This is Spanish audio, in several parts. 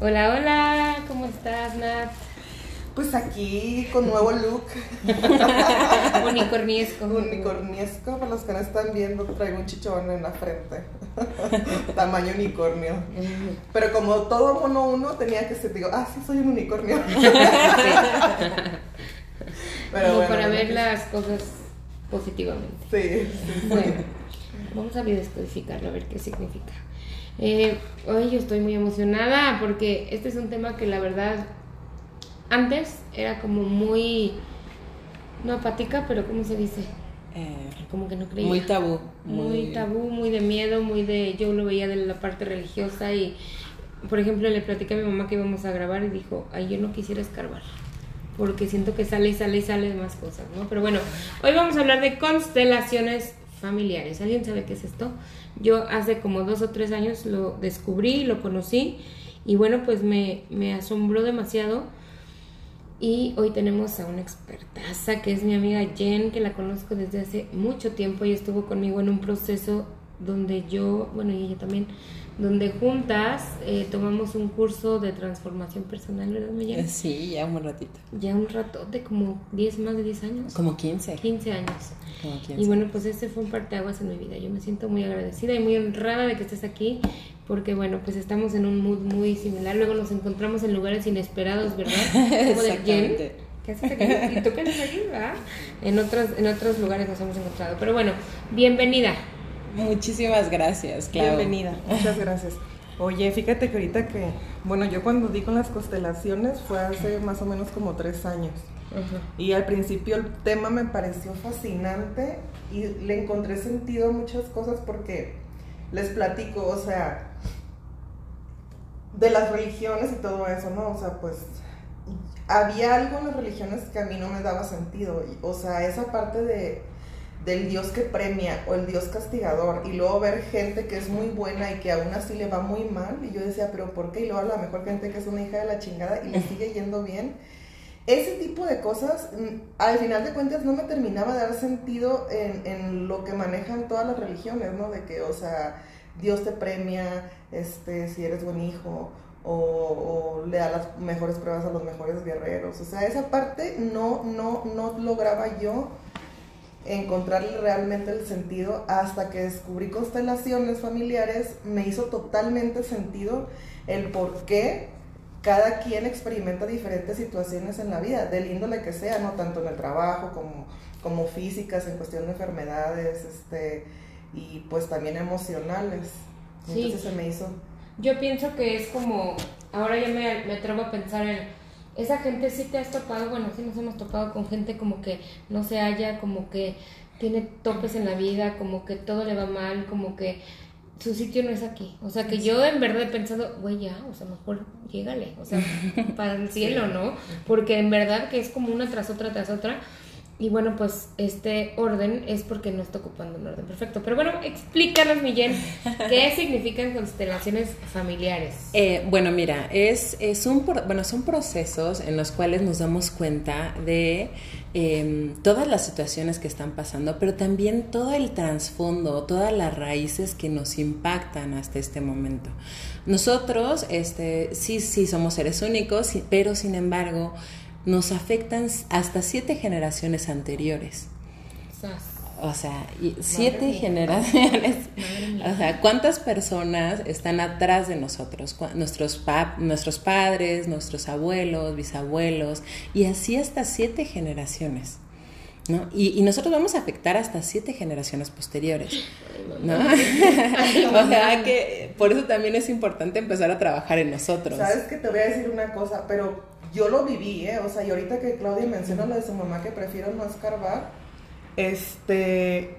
Hola, hola, ¿cómo estás, Nat? Pues aquí con nuevo look. Unicorniesco. Unicorniesco, para los que no están viendo, traigo un chichón en la frente. Tamaño unicornio. Pero como todo mono uno tenía que ser, digo, ah, sí, soy un unicornio. Pero como para ver las cosas positivamente. Sí. Bueno, vamos a descodificarlo, a ver qué significa. Eh, hoy yo estoy muy emocionada porque este es un tema que la verdad antes era como muy, no apática, pero ¿cómo se dice? Eh, como que no creía. Muy tabú. Muy... tabú, muy de miedo, muy de... Yo lo veía de la parte religiosa y, por ejemplo, le platicé a mi mamá que íbamos a grabar y dijo, ay, yo no quisiera escarbar. Porque siento que sale y sale y sale de más cosas, ¿no? Pero bueno, hoy vamos a hablar de constelaciones familiares. ¿Alguien sabe qué es esto? Yo hace como dos o tres años lo descubrí, lo conocí y bueno, pues me, asombró demasiado. Y hoy tenemos a una expertaza que es mi amiga Jen, que la conozco desde hace mucho tiempo y estuvo conmigo en un proceso donde yo, bueno, y ella también, donde juntas eh, tomamos un curso de transformación personal, ¿verdad, Miguel? Sí, ya un ratito. Ya un rato, de como 10, más de 10 años. Como 15. 15 años. Y bueno, pues ese fue un parteaguas en mi vida. Yo me siento muy agradecida y muy honrada de que estés aquí, porque bueno, pues estamos en un mood muy similar. Luego nos encontramos en lugares inesperados, ¿verdad? Como de Jen. ¿Qué haces aquí? ¿Y tú qué haces aquí, verdad? En otros, en otros lugares nos hemos encontrado. Pero bueno, bienvenida. Muchísimas gracias, Clau. Bienvenida, muchas gracias. Oye, fíjate que ahorita que, bueno, yo cuando di con las constelaciones fue hace más o menos como tres años. Y al principio el tema me pareció fascinante y le encontré sentido a muchas cosas porque les platico, o sea, de las religiones y todo eso, ¿no? O sea, pues había algo en las religiones que a mí no me daba sentido. O sea, esa parte de del Dios que premia o el Dios castigador y luego ver gente que es muy buena y que aún así le va muy mal y yo decía, pero ¿por qué? Y luego a la mejor gente que es una hija de la chingada y le sigue yendo bien. Ese tipo de cosas, mm, al final de cuentas, no me terminaba de dar sentido en, en lo que manejan todas las religiones, ¿no? De que, o sea, Dios te premia este, si eres buen hijo o, o, le da las mejores pruebas a los mejores guerreros. O sea, esa parte no, no, no lograba yo encontrarle realmente el sentido hasta que descubrí constelaciones familiares, me hizo totalmente sentido el por qué cada quien experimenta diferentes situaciones en la vida, del índole que sea, no tanto en el trabajo como, como físicas, en cuestión de enfermedades, este, y pues también emocionales. Entonces se me hizo. Yo pienso que es como, ahora ya me, me atrevo a pensar en esa gente sí te has topado, bueno, sí nos hemos topado con gente como que no se halla, como que tiene topes en la vida, como que todo le va mal, como que su sitio no es aquí. O sea, que yo en verdad he pensado, güey, ya, o sea, mejor llégale, o sea, para el cielo, ¿no? Porque en verdad que es como una tras otra tras otra. Y bueno, pues este orden es porque no está ocupando un orden perfecto. Pero bueno, explícanos, Millén, ¿qué significan constelaciones familiares? Eh, bueno, mira, es, es un, bueno, son procesos en los cuales nos damos cuenta de em, todas las situaciones que están pasando, pero también todo el trasfondo, todas las raíces que nos impactan hasta este momento. Nosotros, este, sí, sí somos seres únicos, pero sin embargo, nos afectan hasta siete generaciones anteriores. O sea, siete generaciones. O sea, ¿cuántas personas están atrás de nosotros? Nuestros, nuestros padres, nuestros abuelos, bisabuelos, y así hasta siete generaciones. ¿no? Y, nosotros vamos a afectar hasta siete generaciones posteriores. ¿no? o sea que por eso también es importante empezar a trabajar en nosotros. Sabes que te voy a decir una cosa, pero yo lo viví, ¿eh? O sea, y ahorita que Claudia menciona lo de su mamá que prefiero no escarbar, este,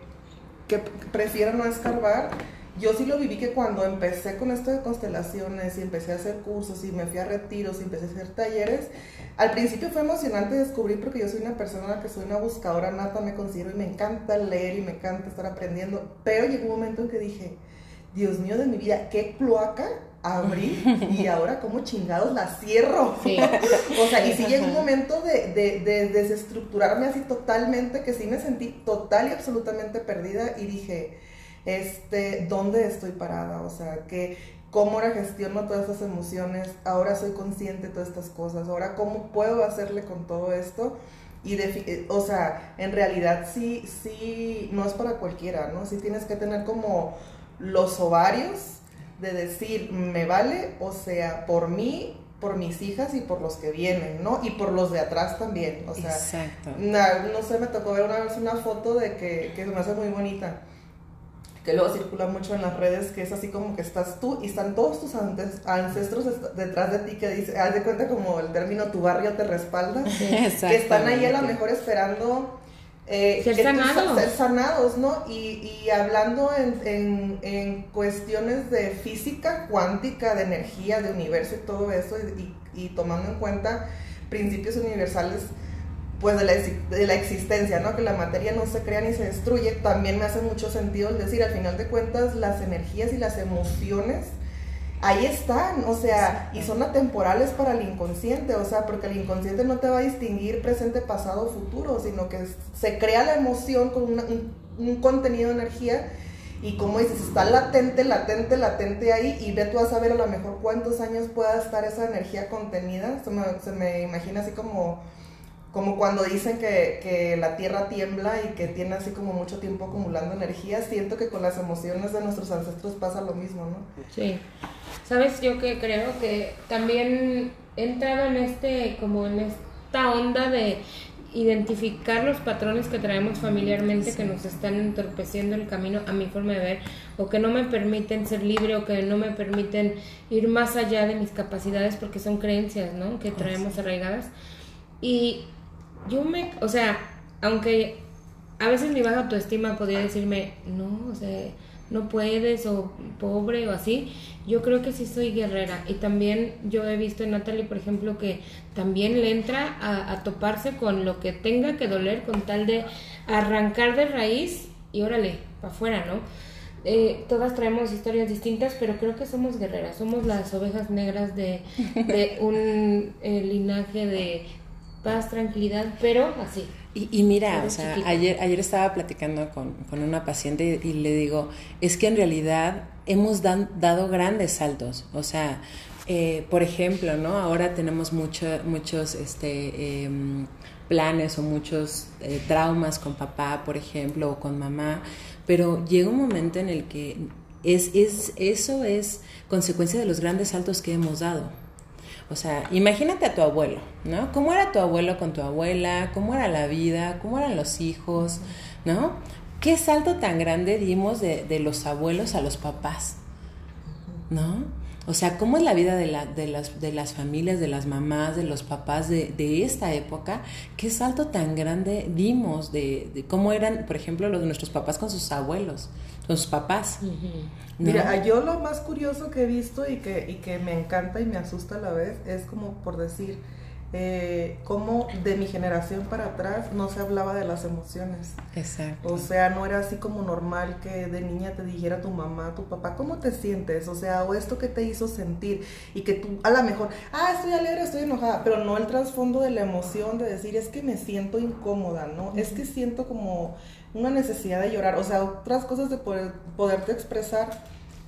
que prefiero no escarbar, yo sí lo viví que cuando empecé con esto de constelaciones y empecé a hacer cursos y me fui a retiros y empecé a hacer talleres, al principio fue emocionante descubrir porque yo soy una persona que soy una buscadora nata, me considero y me encanta leer y me encanta estar aprendiendo, pero llegó un momento en que dije, Dios mío de mi vida, qué cloaca abrí y ahora como chingados la cierro. o sea, y sí llegó un momento de, de, desestructurarme así totalmente, que sí me sentí total y absolutamente perdida y dije, este, ¿dónde estoy parada? O sea, que cómo ahora gestiono todas estas emociones, ahora soy consciente de todas estas cosas, ahora cómo puedo hacerle con todo esto. Y, de, o sea, en realidad sí, sí, no es para cualquiera, ¿no? Sí tienes que tener como los ovarios de decir, me vale, o sea, por mí, por mis hijas y por los que vienen, ¿no? Y por los de atrás también, o sea, Exacto. no sé, me tocó ver una vez una foto de que, que me hace muy bonita que luego circula mucho en las redes, que es así como que estás tú y están todos tus ancestros detrás de ti, que dice, haz de cuenta como el término tu barrio te respalda, que están ahí a lo mejor esperando eh, ser, sanados. ser sanados, ¿no? Y, y hablando en, en, en, cuestiones de física cuántica, de energía, de universo y todo eso, y, y tomando en cuenta principios universales pues de la, de la, existencia, ¿no? Que la materia no se crea ni se destruye, también me hace mucho sentido el decir, al final de cuentas, las energías y las emociones ahí están, o sea, y son atemporales para el inconsciente, o sea, porque el inconsciente no te va a distinguir presente, pasado, futuro, sino que se crea la emoción con un, un, contenido de energía y como dices, está latente, latente, latente ahí y ve tú a saber a lo mejor cuántos años pueda estar esa energía contenida, se me, se me imagina así como como cuando dicen que, que, la tierra tiembla y que tiene así como mucho tiempo acumulando energía, siento que con las emociones de nuestros ancestros pasa lo mismo, ¿no? Sí. Sabes, yo que creo que también he entrado en este, como en esta onda de identificar los patrones que traemos familiarmente que nos están entorpeciendo el camino a mi forma de ver o que no me permiten ser libre o que no me permiten ir más allá de mis capacidades porque son creencias, ¿no? Que traemos arraigadas. Y yo me, o sea, aunque a veces mi baja autoestima podría decirme, no, o sea, no puedes o pobre o así, yo creo que sí soy guerrera. Y también yo he visto en Natalie, por ejemplo, que también le entra a, toparse con lo que tenga que doler con tal de arrancar de raíz y órale, para afuera, ¿no? Eh, todas traemos historias distintas, pero creo que somos guerreras, somos las ovejas negras de, de un eh, linaje de paz, tranquilidad, pero así. Y, mira, o sea, ayer, ayer estaba platicando con, una paciente y, le digo, es que en realidad hemos dado grandes saltos, o sea, eh, por ejemplo, ¿no? Ahora tenemos mucho, muchos este, em, planes o muchos eh, traumas con papá, por ejemplo, o con mamá, pero llega un momento en el que es, es, eso es consecuencia de los grandes saltos que hemos dado. O sea, imagínate a tu abuelo, ¿no? ¿Cómo era tu abuelo con tu abuela? ¿Cómo era la vida? ¿Cómo eran los hijos? ¿No? ¿Qué salto tan grande dimos de, los abuelos a los papás? ¿No? O sea, ¿cómo es la vida de, la, de, las, de las familias, de las mamás, de los papás de, de esta época? ¿Qué salto tan grande dimos de, de, cómo eran, por ejemplo, los nuestros papás con sus abuelos, sus papás? Mira, yo lo más curioso que he visto y que, y que me encanta y me asusta a la vez es como por decir, eh, cómo de mi generación para atrás no se hablaba de las emociones. Exacto. O sea, no era así como normal que de niña te dijera tu mamá, tu papá, ¿cómo te sientes? O sea, o esto que te hizo sentir y que tú a lo mejor, ah, estoy alegre, estoy enojada, pero no el trasfondo de la emoción de decir, es que me siento incómoda, ¿no? Es que siento como una necesidad de llorar, o sea, otras cosas de poder, poderte expresar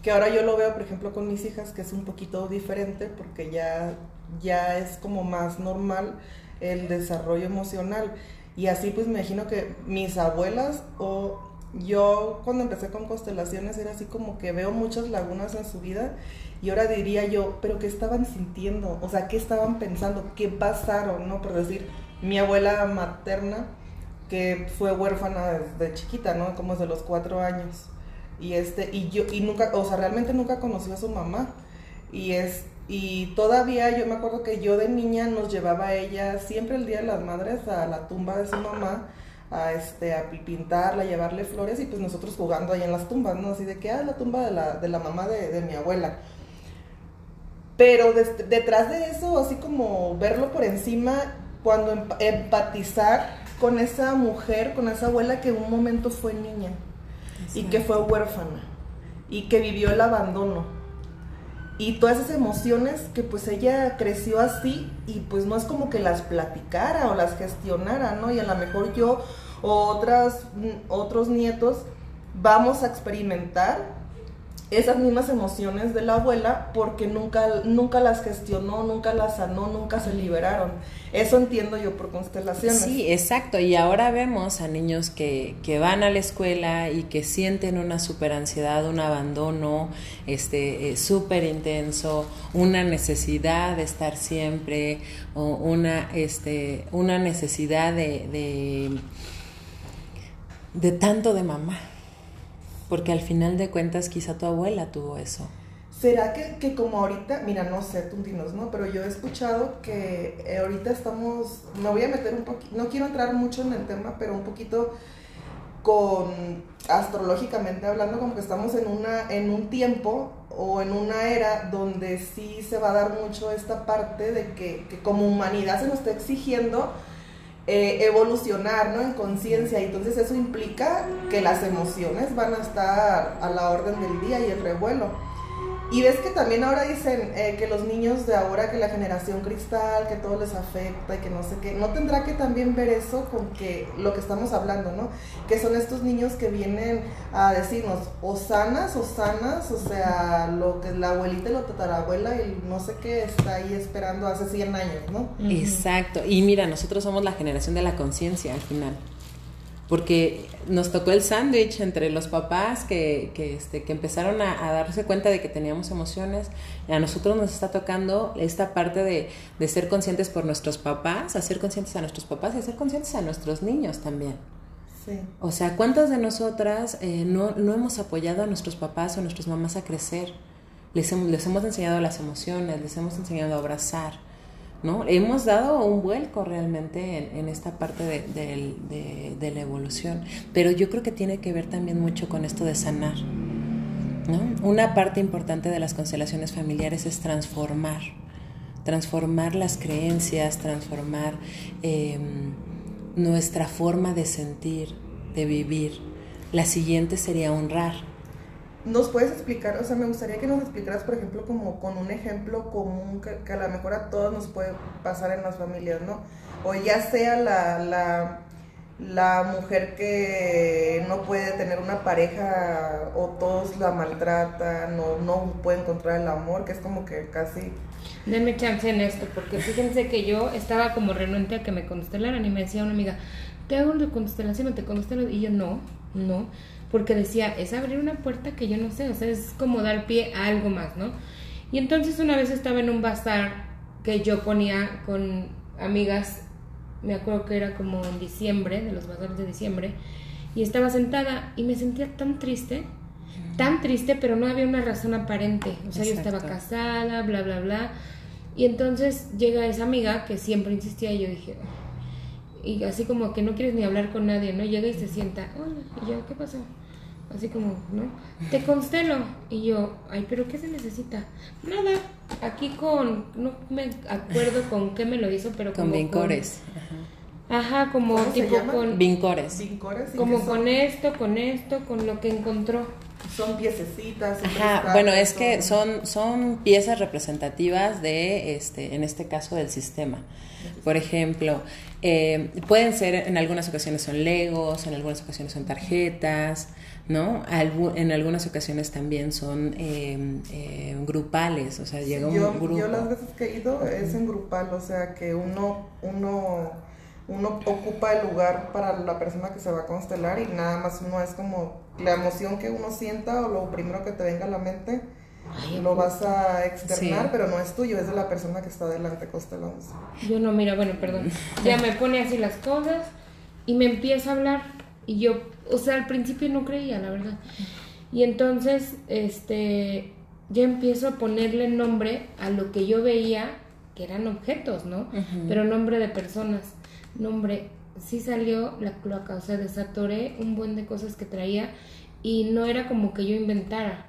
que ahora yo lo veo, por ejemplo, con mis hijas, que es un poquito diferente porque ya, ya es como más normal el desarrollo emocional. Y así pues me imagino que mis abuelas o yo cuando empecé con constelaciones era así como que veo muchas lagunas en su vida y ahora diría yo, pero ¿qué estaban sintiendo? O sea, ¿qué estaban pensando? ¿Qué pasaron? ¿No? Por decir, mi abuela materna que fue huérfana desde chiquita, ¿no? Como desde los cuatro años. Y este, y yo, y nunca, o sea, realmente nunca conoció a su mamá. Y es, y todavía yo me acuerdo que yo de niña nos llevaba a ella siempre el Día de las Madres a la tumba de su mamá a este a pintarla, a llevarle flores y pues nosotros jugando ahí en las tumbas, ¿no? Así de que ah, la tumba de la, de la mamá de, de mi abuela. Pero detrás de eso, así como verlo por encima, cuando empatizar con esa mujer, con esa abuela que en un momento fue niña y que fue huérfana y que vivió el abandono y todas esas emociones que pues ella creció así y pues no es como que las platicara o las gestionara, ¿no? Y a lo mejor yo o otras, otros nietos vamos a experimentar esas mismas emociones de la abuela porque nunca, nunca las gestionó, nunca las sanó, nunca se liberaron. Eso entiendo yo por constelaciones. Sí, exacto. Y ahora vemos a niños que, que van a la escuela y que sienten una super ansiedad, un abandono este, eh, intenso, una necesidad de estar siempre, o una, este, una necesidad de, de, de tanto de mamá. Porque al final de cuentas quizá tu abuela tuvo eso. ¿Será que, que, como ahorita, mira, no sé, tú ¿no? Pero yo he escuchado que eh, ahorita estamos, me voy a meter un poquito, no quiero entrar mucho en el tema, pero un poquito con, astrológicamente hablando, como que estamos en, una, en un tiempo o en una era donde sí se va a dar mucho esta parte de que, que como humanidad se nos está exigiendo eh, evolucionar ¿no? en conciencia. Entonces eso implica que las emociones van a estar a la orden del día y el revuelo. Y ves que también ahora dicen eh, que los niños de ahora, que la generación cristal, que todo les afecta y que no sé qué, ¿no tendrá que también ver eso con que lo que estamos hablando, ¿no? Que son estos niños que vienen a decirnos o sanas o sanas, o sea, lo que la abuelita y la tatarabuela y no sé qué está ahí esperando hace 100 años, ¿no? Exacto. Y mira, nosotros somos la generación de la conciencia al final porque nos tocó el sándwich entre los papás que, que, este, que empezaron a, darse cuenta de que teníamos emociones. A nosotros nos está tocando esta parte de, de ser conscientes por nuestros papás, hacer conscientes a nuestros papás y hacer conscientes a nuestros niños también. Sí. O sea, ¿cuántas de nosotras eh, no, no, hemos apoyado a nuestros papás o a nuestras mamás a crecer? Les hemos, les hemos enseñado las emociones, les hemos enseñado a abrazar ¿no? Hemos dado un vuelco realmente en, esta parte de, la evolución, pero yo creo que tiene que ver también mucho con esto de sanar. Una parte importante de las constelaciones familiares es transformar, transformar las creencias, transformar em, nuestra forma de sentir, de vivir. La siguiente sería honrar ¿Nos puedes explicar? O sea, me gustaría que nos explicaras, por ejemplo, como con un ejemplo común que, a lo mejor a todos nos puede pasar en las familias, ¿no? O ya sea la, la, la mujer que no puede tener una pareja o todos la maltratan o no puede encontrar el amor, que es como que casi... Denme chance en esto, porque fíjense que yo estaba como renuente a que me constelaran y me decía una amiga, ¿te hago de constelación o te constelo? Y yo, no, no porque decía, es abrir una puerta que yo no sé, o sea, es como dar pie a algo más, ¿no? Y entonces una vez estaba en un bazar que yo ponía con amigas, me acuerdo que era como en diciembre, de los bazares de diciembre, y estaba sentada y me sentía tan triste, tan triste, pero no había una razón aparente, o sea, yo estaba casada, bla, bla, bla, y entonces llega esa amiga que siempre insistía y yo dije, y así como que no quieres ni hablar con nadie, ¿no? Llega y se sienta, hola, y yo, ¿qué pasó? Así como, ¿no? Te constelo. Y yo, ay, pero ¿qué se necesita? Nada, aquí con, no me acuerdo con qué me lo hizo, pero con vincores. Ajá, como tipo con... Vincores. Como con esto, con esto, con lo que encontró. Son piececitas. Ajá, bueno, es que son, son piezas representativas de, este, en este caso, del sistema. Por ejemplo, eh, pueden ser, en algunas ocasiones son legos, en algunas ocasiones son tarjetas, ¿no? en algunas ocasiones también son em, eh, grupales, o sea, llega un grupo. Yo las veces que he ido es en grupal, o sea, que uno, uno, uno ocupa el lugar para la persona que se va a constelar y nada más uno es como la emoción que uno sienta o lo primero que te venga a la mente lo vas a externar, pero no es tuyo, es de la persona que está delante constelándose. Yo no, mira, bueno, perdón. Ya me pone así las cosas y me empieza a hablar y yo, o sea, al principio no creía, la verdad. Y entonces, este, ya empiezo a ponerle nombre a lo que yo veía que eran objetos, ¿no? Pero nombre de personas, nombre, sí salió la cloaca, o sea, desatoré un buen de cosas que traía y no era como que yo inventara.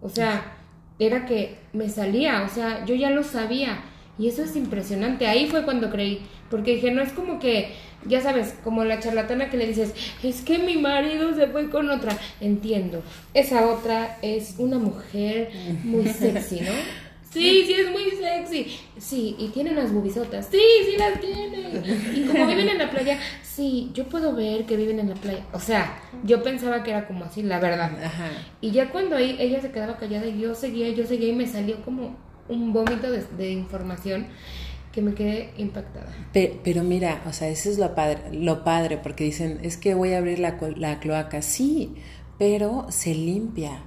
O sea, era que me salía, o sea, yo ya lo sabía. Y eso es impresionante. Ahí fue cuando creí. Porque dije, no es como que, ya sabes, como la charlatana que le dices, es que mi marido se fue con otra. Entiendo. Esa otra es una mujer muy sexy, ¿no? Sí, sí, es muy sexy. Sí, y tiene unas bubisotas. Sí, sí las tiene. Y como viven en la playa, sí, yo puedo ver que viven en la playa. O sea, yo pensaba que era como así, la verdad. Ajá. Y ya cuando ahí ella se quedaba callada y yo seguía, yo seguía y me salió como un vómito de, de información que me quedé impactada. Pe- Pero, mira, o sea, eso es lo padre, lo padre, porque dicen, es que voy a abrir la, la cloaca. Sí, pero se limpia.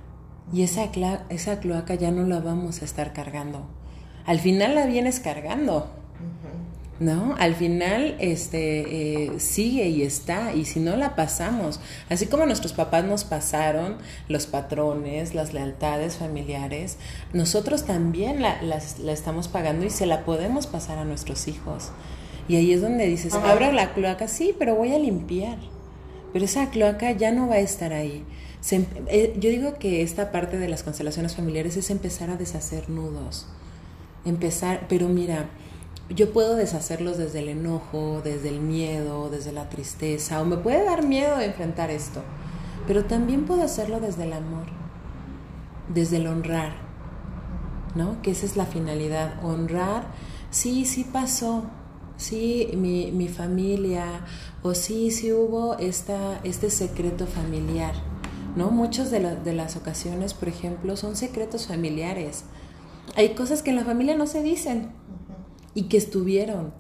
Y esa, cla- esa cloaca ya no la vamos a estar cargando. Al final la vienes cargando. ¿No? Al final este, eh, sigue y está, y si no la pasamos, así como nuestros papás nos pasaron los patrones, las lealtades familiares, nosotros también la, las- la estamos pagando y se la podemos pasar a nuestros hijos. Y ahí es donde dices, Ajá. abro la cloaca, sí, pero voy a limpiar. Pero esa cloaca ya no va a estar ahí. Se em- eh, yo digo que esta parte de las constelaciones familiares es empezar a deshacer nudos. Empezar, pero mira, yo puedo deshacerlos desde el enojo, desde el miedo, desde la tristeza, o me puede dar miedo enfrentar esto, pero también puedo hacerlo desde el amor, desde el honrar, ¿no? Que esa es la finalidad, honrar, sí, sí pasó, sí, mi, mi familia, o sí, sí hubo esta, este secreto familiar, ¿no? Muchas de las ocasiones, por ejemplo, son secretos familiares. Hay cosas que en la familia no se dicen y que estuvieron,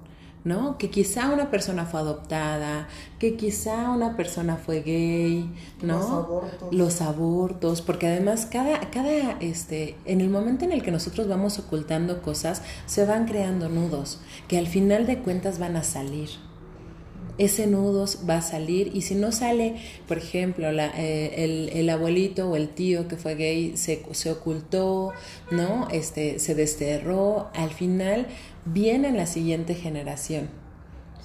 ¿no? Que quizá una persona fue adoptada, que quizá una persona fue gay, ¿no? Los abortos. Los abortos, porque además cada, cada, este, en el momento en el que nosotros vamos ocultando cosas, se van creando nudos, que al final de cuentas van a salir ese nudo va a salir y si no sale, por ejemplo, la, eh, el, el abuelito o el tío que fue gay se, se ocultó, ¿no? Este, se desterró, al final viene la siguiente generación,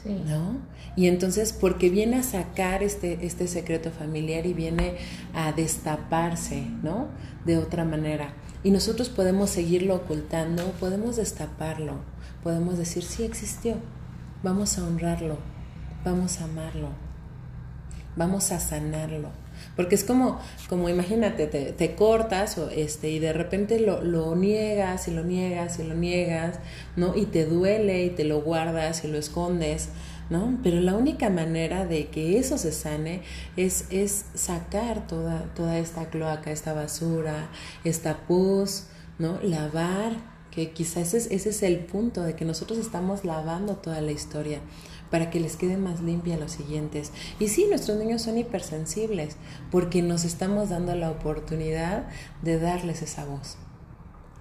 Sí. ¿no? Y entonces, porque viene a sacar este, este secreto familiar y viene a destaparse, ¿no? De otra manera. Y nosotros podemos seguirlo ocultando, podemos destaparlo, podemos decir, sí existió, vamos a honrarlo, vamos a amarlo, vamos a sanarlo. Porque es como, como imagínate, te, te cortas o este, y de repente lo, lo niegas y lo niegas y lo niegas, ¿no? Y te duele y te lo guardas y lo escondes, ¿no? Pero la única manera de que eso se sane es, es sacar toda, toda esta cloaca, esta basura, esta pus, ¿no? Lavar, que quizás ese es, ese es el punto de que nosotros estamos lavando toda la historia para que les quede más limpia a los siguientes. Y sí, nuestros niños son hipersensibles porque nos estamos dando la oportunidad de darles esa voz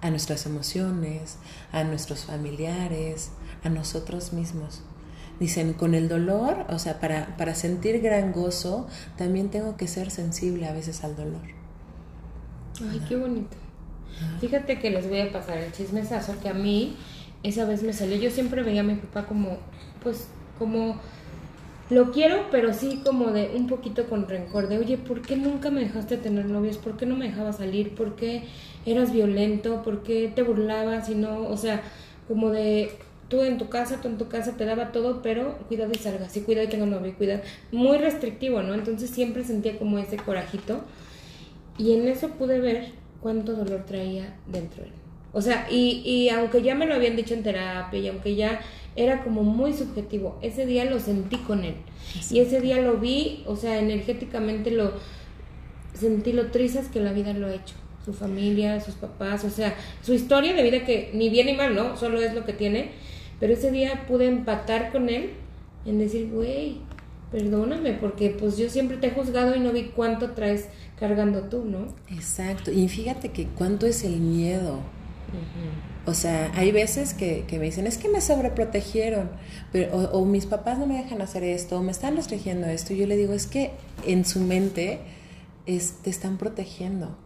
a nuestras emociones, a nuestros familiares, a nosotros mismos. Dicen, con el dolor, o sea, para, para sentir gran gozo, también tengo que ser sensible a veces al dolor. Ay, qué bonito. Fíjate que les voy a pasar el chismesazo que a mí esa vez me salió. Yo siempre veía a mi papá como, pues, como lo quiero, pero sí como de un poquito con rencor. De, oye, ¿por qué nunca me dejaste tener novios? ¿Por qué no me dejabas salir? ¿Por qué eras violento? ¿Por qué te burlabas? Y no, o sea, como de tú en tu casa, tú en tu casa te daba todo, pero cuidado y salgas, y cuidado y tenga novio, cuidado. Muy restrictivo, ¿no? Entonces siempre sentía como ese corajito. Y en eso pude ver cuánto dolor traía dentro de él. O sea, y, y aunque ya me lo habían dicho en terapia, y aunque ya era como muy subjetivo, ese día lo sentí con él. Y ese día lo vi, o sea, energéticamente lo sentí lo trizas que la vida lo ha hecho. Su familia, sus papás, o sea, su historia de vida que ni bien ni mal, ¿no? Solo es lo que tiene. Pero ese día pude empatar con él en decir, güey, perdóname, porque pues yo siempre te he juzgado y no vi cuánto traes cargando tú, ¿no? Exacto. Y fíjate que cuánto es el miedo. O sea, hay veces que, que me dicen, es que me sobreprotegieron, pero, o, o mis papás no me dejan hacer esto, o me están restringiendo esto. Y yo le digo, es que en su mente es, te están protegiendo.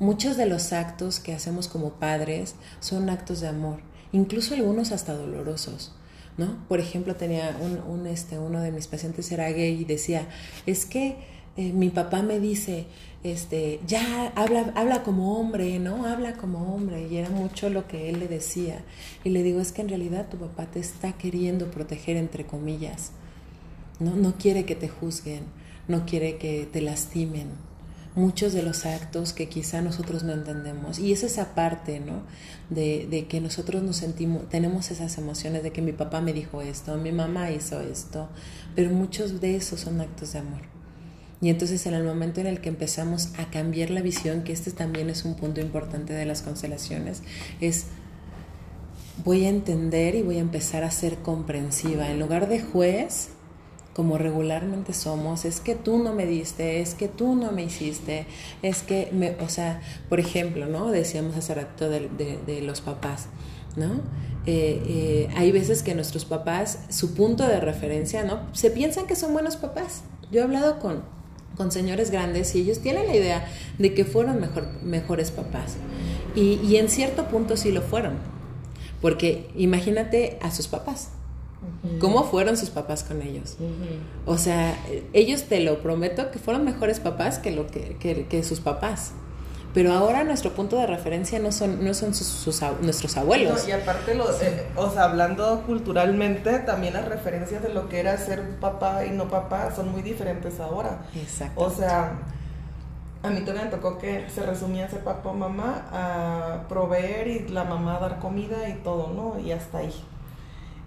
Muchos de los actos que hacemos como padres son actos de amor, incluso algunos hasta dolorosos. ¿no? Por ejemplo, tenía un, un, este, uno de mis pacientes era gay y decía, es que eh, mi papá me dice, este, ya habla, habla como hombre, ¿no? Habla como hombre. Y era mucho lo que él le decía. Y le digo, es que en realidad tu papá te está queriendo proteger, entre comillas. No, no quiere que te juzguen, no quiere que te lastimen. muchos de los actos que quizá nosotros no entendemos. Y es esa parte, ¿no? De, de, que nosotros nos sentimos, tenemos esas emociones de que mi papá me dijo esto, mi mamá hizo esto, pero muchos de esos son actos de amor. Y entonces en el momento en el que empezamos a cambiar la visión, que este también es un punto importante de las constelaciones, es voy a entender y voy a empezar a ser comprensiva. En lugar de juez, como regularmente somos, es que tú no me diste, es que tú no me hiciste, es que, me, o sea, por ejemplo, ¿no? Decíamos hace rato de, de, los papás, ¿no? Eh, eh, hay veces que nuestros papás, su punto de referencia, ¿no? Se piensan que son buenos papás. Yo he hablado con, con señores grandes y ellos tienen la idea de que fueron mejor, mejores papás. Y, y en cierto punto sí lo fueron. Porque imagínate a sus papás, ¿Cómo fueron sus papás con ellos? O sea, ellos te lo prometo que fueron mejores papás que, lo que, que, sus papás. Pero ahora nuestro punto de referencia no son, no son sus, nuestros abuelos. y aparte, los, eh, o sea, hablando culturalmente, también las referencias de lo que era ser papá y no papá son muy diferentes ahora. Exacto. O sea, a mí todavía me tocó que se resumía ser papá o mamá a proveer y la mamá a dar comida y todo, ¿no? Y hasta ahí.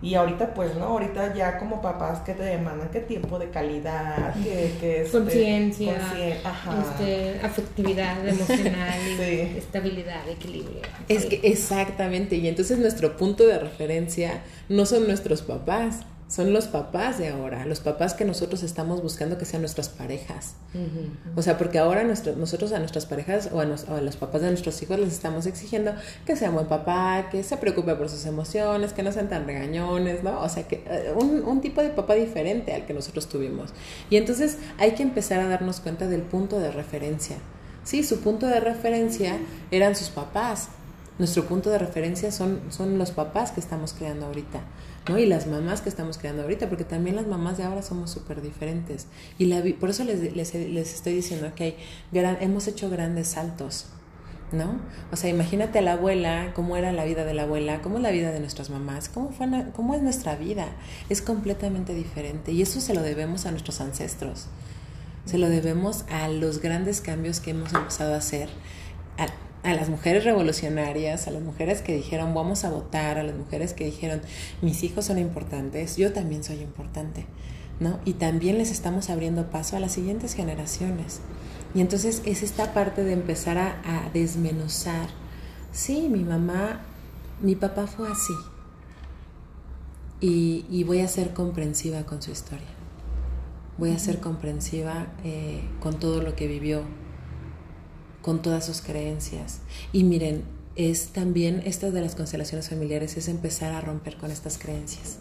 Y ahorita, pues, ¿no? Ahorita ya como papás que te demandan que tiempo de calidad, que... que este, Conciencia, este, afectividad emocional, estabilidad, equilibrio. Es que exactamente, y entonces nuestro punto de referencia no son nuestros papás, son los papás de ahora, los papás que nosotros estamos buscando que sean nuestras parejas. O sea, porque ahora nosotros a nuestras parejas o a, los papás de nuestros hijos les estamos exigiendo que sea buen papá, que se preocupe por sus emociones, que no sean tan regañones, ¿no? O sea, que eh, un, un tipo de papá diferente al que nosotros tuvimos. Y entonces hay que empezar a darnos cuenta del punto de referencia. Sí, su punto de referencia eran sus papás. Nuestro punto de referencia son, son los papás que estamos creando ahorita. ¿No? Y las mamás que estamos creando ahorita, porque también las mamás de ahora somos súper diferentes. Y la, por eso les, les, les, estoy diciendo que gran, hemos hecho grandes saltos, ¿no? O sea, imagínate a la abuela, cómo era la vida de la abuela, cómo es la vida de nuestras mamás, cómo, fue, cómo es nuestra vida. Es completamente diferente. Y eso se lo debemos a nuestros ancestros. Se lo debemos a los grandes cambios que hemos empezado a hacer las mujeres revolucionarias, a las mujeres que dijeron vamos a votar, a las mujeres que dijeron mis hijos son importantes, yo también soy importante, ¿no? Y también les estamos abriendo paso a las siguientes generaciones. Y entonces es esta parte de empezar a, desmenuzar. Sí, mi mamá, mi papá fue así. Y, voy a ser comprensiva con su historia. Voy a ser comprensiva eh, con todo lo que vivió, con todas sus creencias. Y miren, es también esta de las constelaciones familiares, es empezar a romper con estas creencias.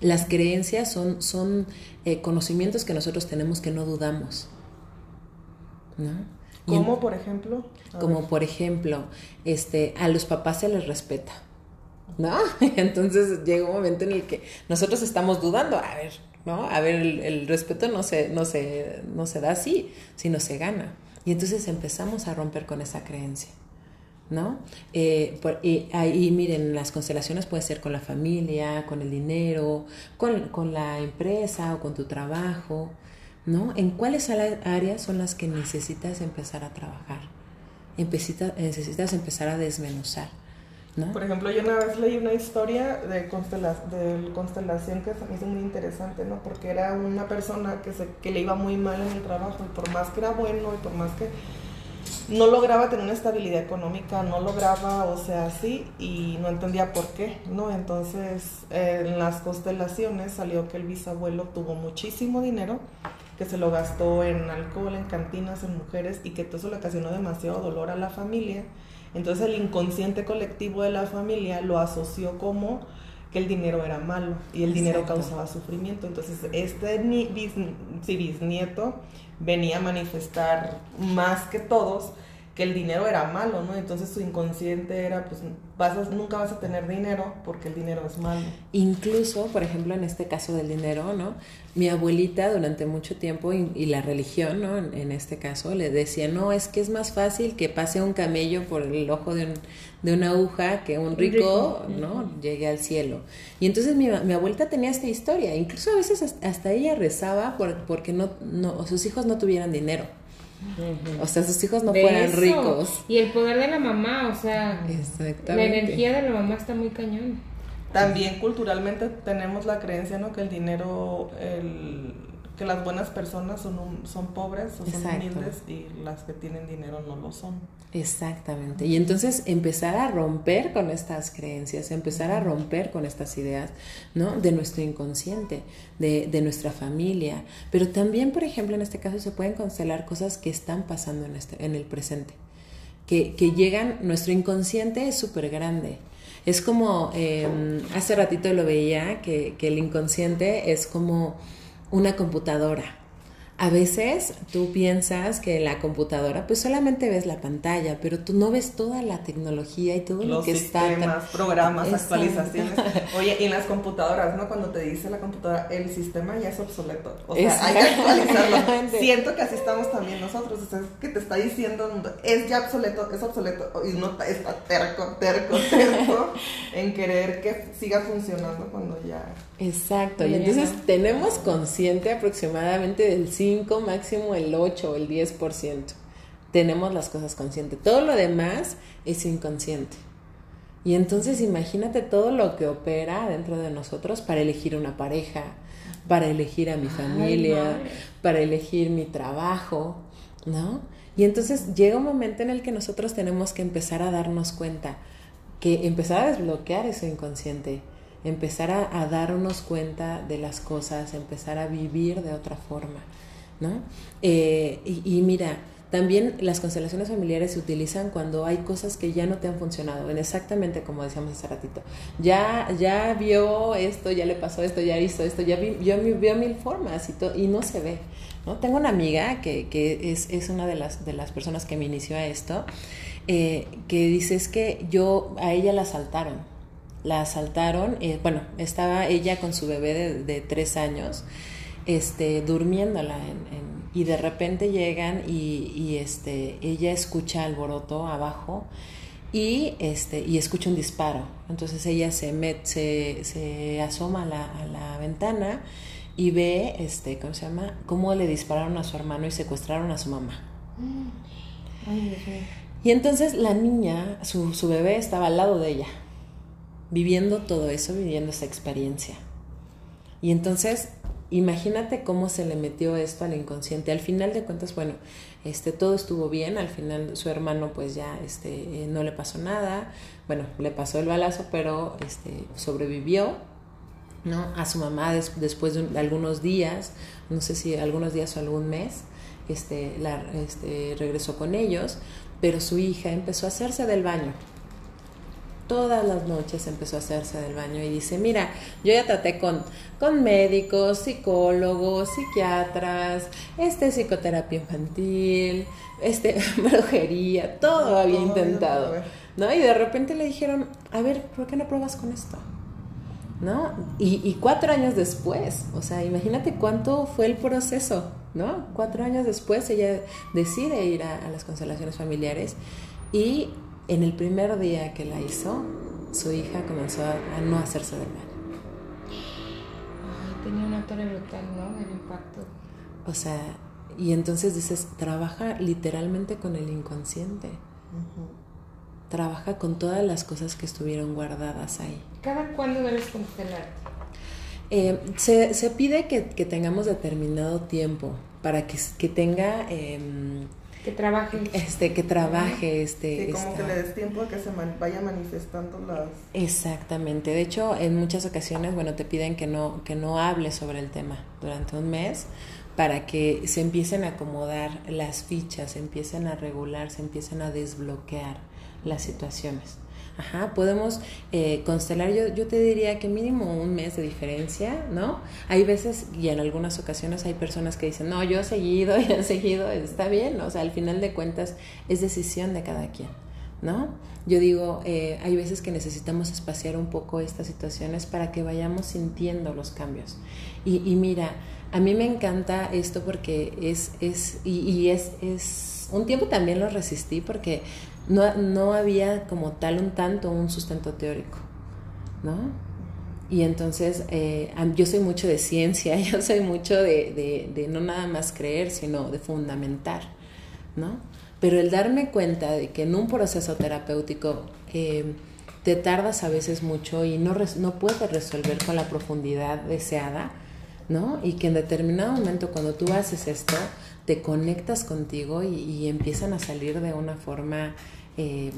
Las creencias son, son eh, conocimientos que nosotros tenemos que no dudamos. ¿no? ¿Cómo, por ejemplo? como por ejemplo, este, a los papás se les respeta. ¿No? Entonces llega un momento en el que nosotros estamos dudando, a ver, ¿no? A ver, el, el respeto no se, no, se, no se da así, sino se gana. Y entonces empezamos a romper con esa creencia. ¿No? Eh, y ahí miren, las constelaciones puede ser con la familia, con el dinero, con, la empresa o con tu trabajo, ¿no? ¿En cuáles áreas son las que necesitas empezar a trabajar? necesitas empezar a desmenuzar. Por ejemplo, yo una vez leí una historia de, de constelación que me hizo muy interesante, ¿no? Porque era una persona que, se, que le iba muy mal en el trabajo y por más que era bueno y por más que no lograba tener una estabilidad económica, no lograba, o sea, así, y no entendía por qué, ¿no? Entonces, en las constelaciones salió que el bisabuelo tuvo muchísimo dinero, que se lo gastó en alcohol, en cantinas, en mujeres, y que todo eso le ocasionó demasiado dolor a la familia entonces el inconsciente colectivo de la familia lo asoció como que el dinero era malo y el dinero causaba sufrimiento. Entonces este bisnieto venía a manifestar más que todos que el dinero era malo, ¿no? Entonces su inconsciente era, pues, vas nunca vas a tener dinero porque el dinero es malo. Incluso, por ejemplo, en este caso del dinero, ¿no? Mi abuelita durante mucho tiempo y, la religión, ¿no? En, este caso, le decía, no, es que es más fácil que pase un camello por el ojo de, un, de una aguja que un rico, ¿no? Llegue al cielo. Y entonces mi, mi, abuelita tenía esta historia, incluso a veces hasta ella rezaba por, porque no, no, sus hijos no tuvieran dinero. O sea, sus hijos no fueran ricos. Y el poder de la mamá, o sea, la energía de la mamá está muy cañón. También culturalmente tenemos la creencia, ¿no? Que el dinero, el, que las buenas personas son, son pobres o son humildes y las que tienen dinero no lo son. Exactamente. Y entonces empezar a romper con estas creencias, empezar a romper con estas ideas, ¿no? De nuestro inconsciente, de, de nuestra familia. Pero también, por ejemplo, en este caso se pueden constelar cosas que están pasando en, este, en el presente. Que, que llegan, nuestro inconsciente es súper grande es como, em, hace ratito lo veía, que, que el inconsciente es como una computadora a veces tú piensas que la computadora, pues solamente ves la pantalla, pero tú no ves toda la tecnología y todo lo que está. Los programas, actualizaciones. Oye, y en las computadoras, ¿no? Cuando te dice la computadora, el sistema ya es obsoleto. O sea, hay que actualizarlo. Siento que así estamos también nosotros. O sea, que te está diciendo, es ya obsoleto, es obsoleto. Y uno está terco, terco, terco en querer que siga funcionando cuando ya. Exacto. Y entonces tenemos consciente aproximadamente del 5 máximo el 8 o el 10%. Tenemos las cosas conscientes. Todo lo demás es inconsciente. Y entonces imagínate todo lo que opera dentro de nosotros para elegir una pareja, para elegir a mi familia, para elegir mi trabajo, ¿no? Y entonces llega un momento en el que nosotros tenemos que empezar a darnos cuenta, que empezar a desbloquear ese inconsciente, empezar a, a darnos cuenta de las cosas, empezar a vivir de otra forma. ¿No? Eh, y, mira, también las constelaciones familiares se utilizan cuando hay cosas que ya no te han funcionado, en exactamente como decíamos hace ratito. Ya, ya vio esto, ya le pasó esto, ya hizo esto, ya vi, yo mil formas y, y no se ve. ¿no? Tengo una amiga que, es, una de las, de las personas que me inició a esto, eh, que dice es que yo, a ella la asaltaron. La asaltaron, eh, bueno, estaba ella con su bebé de tres años este, durmiéndola y de repente llegan y, este, ella escucha alboroto abajo y, este, y escucha un disparo. Entonces ella se, met, se, se asoma a la, a la, ventana y ve, este, ¿cómo se llama? Cómo le dispararon a su hermano y secuestraron a su mamá. y entonces la niña, su, su bebé estaba al lado de ella, viviendo todo eso, viviendo esa experiencia. Y entonces imagínate cómo se le metió esto al inconsciente. Al final de cuentas, bueno, este, todo estuvo bien, al final su hermano pues ya este, eh, no le pasó nada, bueno, le pasó el balazo, pero este, sobrevivió, ¿no? A su mamá después de, algunos días, no sé si algunos días o algún mes, este, la, este, regresó con ellos, pero su hija empezó a hacerse del baño, todas las noches empezó a hacerse del baño y dice, mira, yo ya traté con, con médicos, psicólogos, psiquiatras, este psicoterapia infantil, este brujería, todo había intentado, ¿no? Y de repente le dijeron, a ver, ¿por qué no pruebas con esto? ¿No? Y, cuatro años después, o sea, imagínate cuánto fue el proceso, ¿no? Cuatro años después ella decide ir a, a las constelaciones familiares y en el primer día que la hizo, su hija comenzó a, no hacerse del baño. tenía una torre brutal, ¿no? El impacto. O sea, y entonces dices, trabaja literalmente con el inconsciente. Trabaja con todas las cosas que estuvieron guardadas ahí. ¿Cada cuándo debes constelarte? Eh, se, se, pide que, que, tengamos determinado tiempo para que, que tenga em, que trabaje. Este, que trabaje, este. Sí, como que le des tiempo a que se vaya manifestando las. Exactamente. De hecho, en muchas ocasiones, bueno, te piden que no, que no hables sobre el tema durante un mes para que se empiecen a acomodar las fichas, se empiecen a regular, se empiecen a desbloquear las situaciones. Ajá, podemos eh, constelar, yo, yo te diría que mínimo un mes de diferencia, ¿no? Hay veces y en algunas ocasiones hay personas que dicen, no, yo he seguido, yo he seguido, está bien, o sea, al final de cuentas es decisión de cada quien, ¿no? Yo digo, eh, hay veces que necesitamos espaciar un poco estas situaciones para que vayamos sintiendo los cambios. Y, y mira, a mí me encanta esto porque es, es y, y es, es, un tiempo también lo resistí porque no, no había como tal un tanto un sustento teórico, ¿no? Y entonces eh, yo soy mucho de ciencia, yo soy mucho de, de, de, no nada más creer, sino de fundamentar, ¿no? Pero el darme cuenta de que en un proceso terapéutico eh, te tardas a veces mucho y no, no puedes resolver con la profundidad deseada, ¿no? Y que en determinado momento cuando tú haces esto, te conectas contigo y, empiezan a salir de una forma, eh,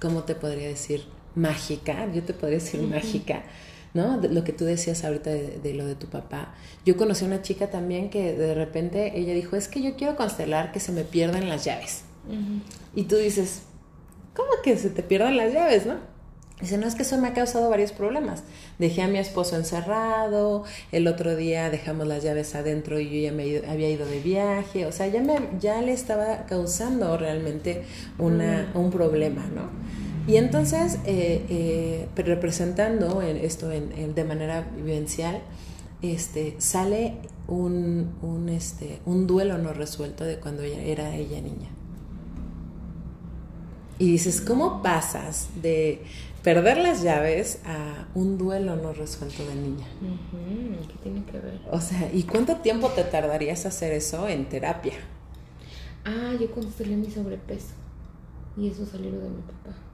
¿cómo te podría decir? Mágica, yo te podría decir mágica, ¿no? lo que tú decías ahorita de, lo de tu papá. Yo conocí a una chica también que de repente ella dijo, es que yo quiero constelar que se me pierdan las llaves. Y tú dices, ¿cómo que se te pierdan las llaves, no? Dice, no, es que eso me ha causado varios problemas. Dejé a mi esposo encerrado, el otro día dejamos las llaves adentro y yo ya me había ido de viaje, o sea, ya, me, ya le estaba causando realmente una, un problema, ¿no? Y entonces, eh, eh, representando esto de manera vivencial, este, sale un, un, este, un duelo no resuelto de cuando ella, era ella niña. Y dices, ¿cómo pasas de perder las llaves a un duelo no resuelto de niña? ¿Qué tiene que ver? O sea, ¿y cuánto tiempo te tardarías hacer eso en terapia? Ah, yo constelé mi sobrepeso. Y eso salió de mi papá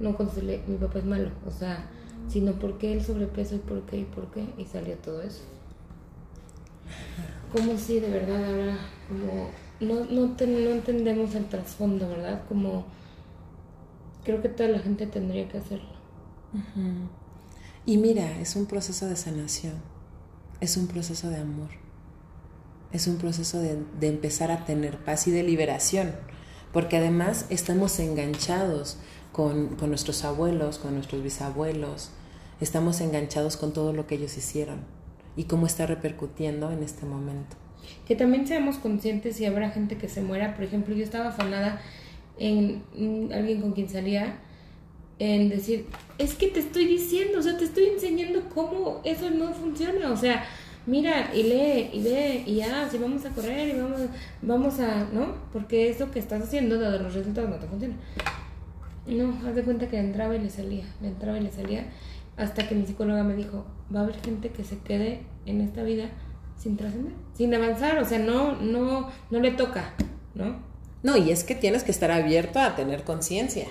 no consideré, mi papá es malo, o sea, sino por qué el sobrepeso y por qué y por qué, y salió todo eso. Como si de verdad ahora, como, no, no, no entendemos el trasfondo, ¿verdad? Como, creo que toda la gente tendría que hacerlo. Y mira, es un proceso de sanación, es un proceso de amor, es un proceso de, de empezar a tener paz y de liberación, porque además estamos enganchados con, nuestros abuelos, con nuestros bisabuelos, estamos enganchados con todo lo que ellos hicieron y cómo está repercutiendo en este momento. Que también seamos conscientes si habrá gente que se muera. Por ejemplo, yo estaba afanada en alguien con quien salía en decir, es que te estoy diciendo, o sea, te estoy enseñando cómo eso no funciona, o sea, mira y lee y ve y ya, si vamos a correr y vamos, vamos a, ¿no? Porque eso que estás haciendo, dado los resultados, no te funciona. No, haz de cuenta que entraba y le salía, me entraba y le salía, hasta que mi psicóloga me dijo, va a haber gente que se quede en esta vida sin trascender, sin avanzar, o sea, no, no, no le toca, ¿no? No, y es que tienes que estar abierto a tener conciencia.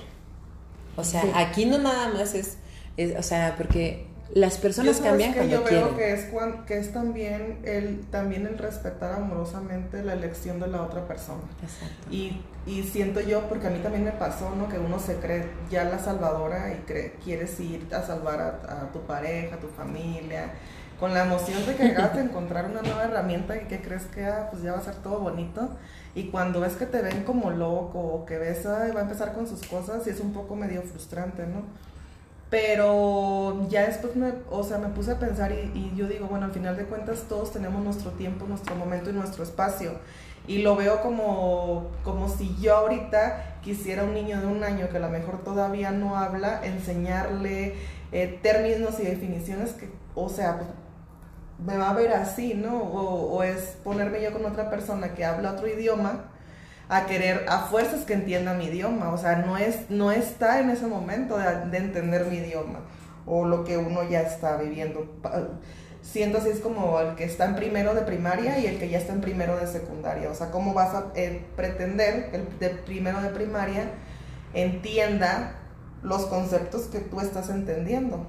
O sea, aquí no nada más es, es, o sea, porque las personas cambian que yo veo que es que es también el también el respetar amorosamente la elección de la otra persona. Exacto. y, y siento yo porque a mí también me pasó no que uno se cree ya la salvadora y cree, quieres ir a salvar a, tu pareja a tu familia. Con la emoción de que acabas de encontrar una nueva herramienta y que crees que ah, pues ya va a ser todo bonito. Y cuando ves que te ven como loco o que ves ay, va a empezar con sus cosas y es un poco medio frustrante no pero ya después me, o sea, me puse a pensar y, yo digo, bueno, al final de cuentas todos tenemos nuestro tiempo, nuestro momento y nuestro espacio. Y lo veo como, como si yo ahorita quisiera un niño de un año que a lo mejor todavía no habla, enseñarle eh, términos y definiciones que, o sea, pues, me va a ver así, ¿no? O, o es ponerme yo con otra persona que habla otro idioma a querer a fuerzas que entienda mi idioma, o sea, no, es, no está en ese momento de, entender mi idioma o lo que uno ya está viviendo. Siento así es como el que está en primero de primaria y el que ya está en primero de secundaria, o sea, ¿cómo vas a eh, pretender el de primero de primaria entienda los conceptos que tú estás entendiendo?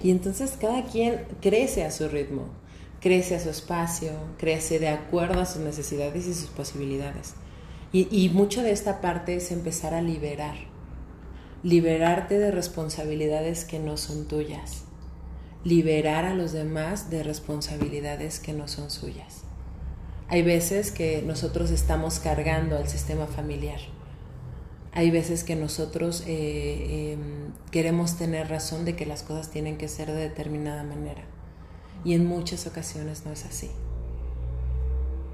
Y entonces cada quien crece a su ritmo crece a su espacio, crece de acuerdo a sus necesidades y sus posibilidades. Y, y mucho de esta parte es empezar a liberar, liberarte de responsabilidades que no son tuyas, liberar a los demás de responsabilidades que no son suyas. Hay veces que nosotros estamos cargando al sistema familiar. Hay veces que nosotros eh, em, queremos tener razón de que las cosas tienen que ser de determinada manera y en muchas ocasiones no es así.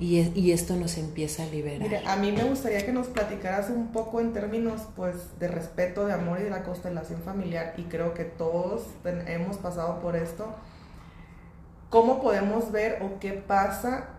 Y, y, esto nos empieza a liberar. Mira, a mí me gustaría que nos platicaras un poco en términos pues de respeto, de amor y de la constelación familiar y creo que todos hemos pasado por esto. ¿Cómo podemos ver o qué pasa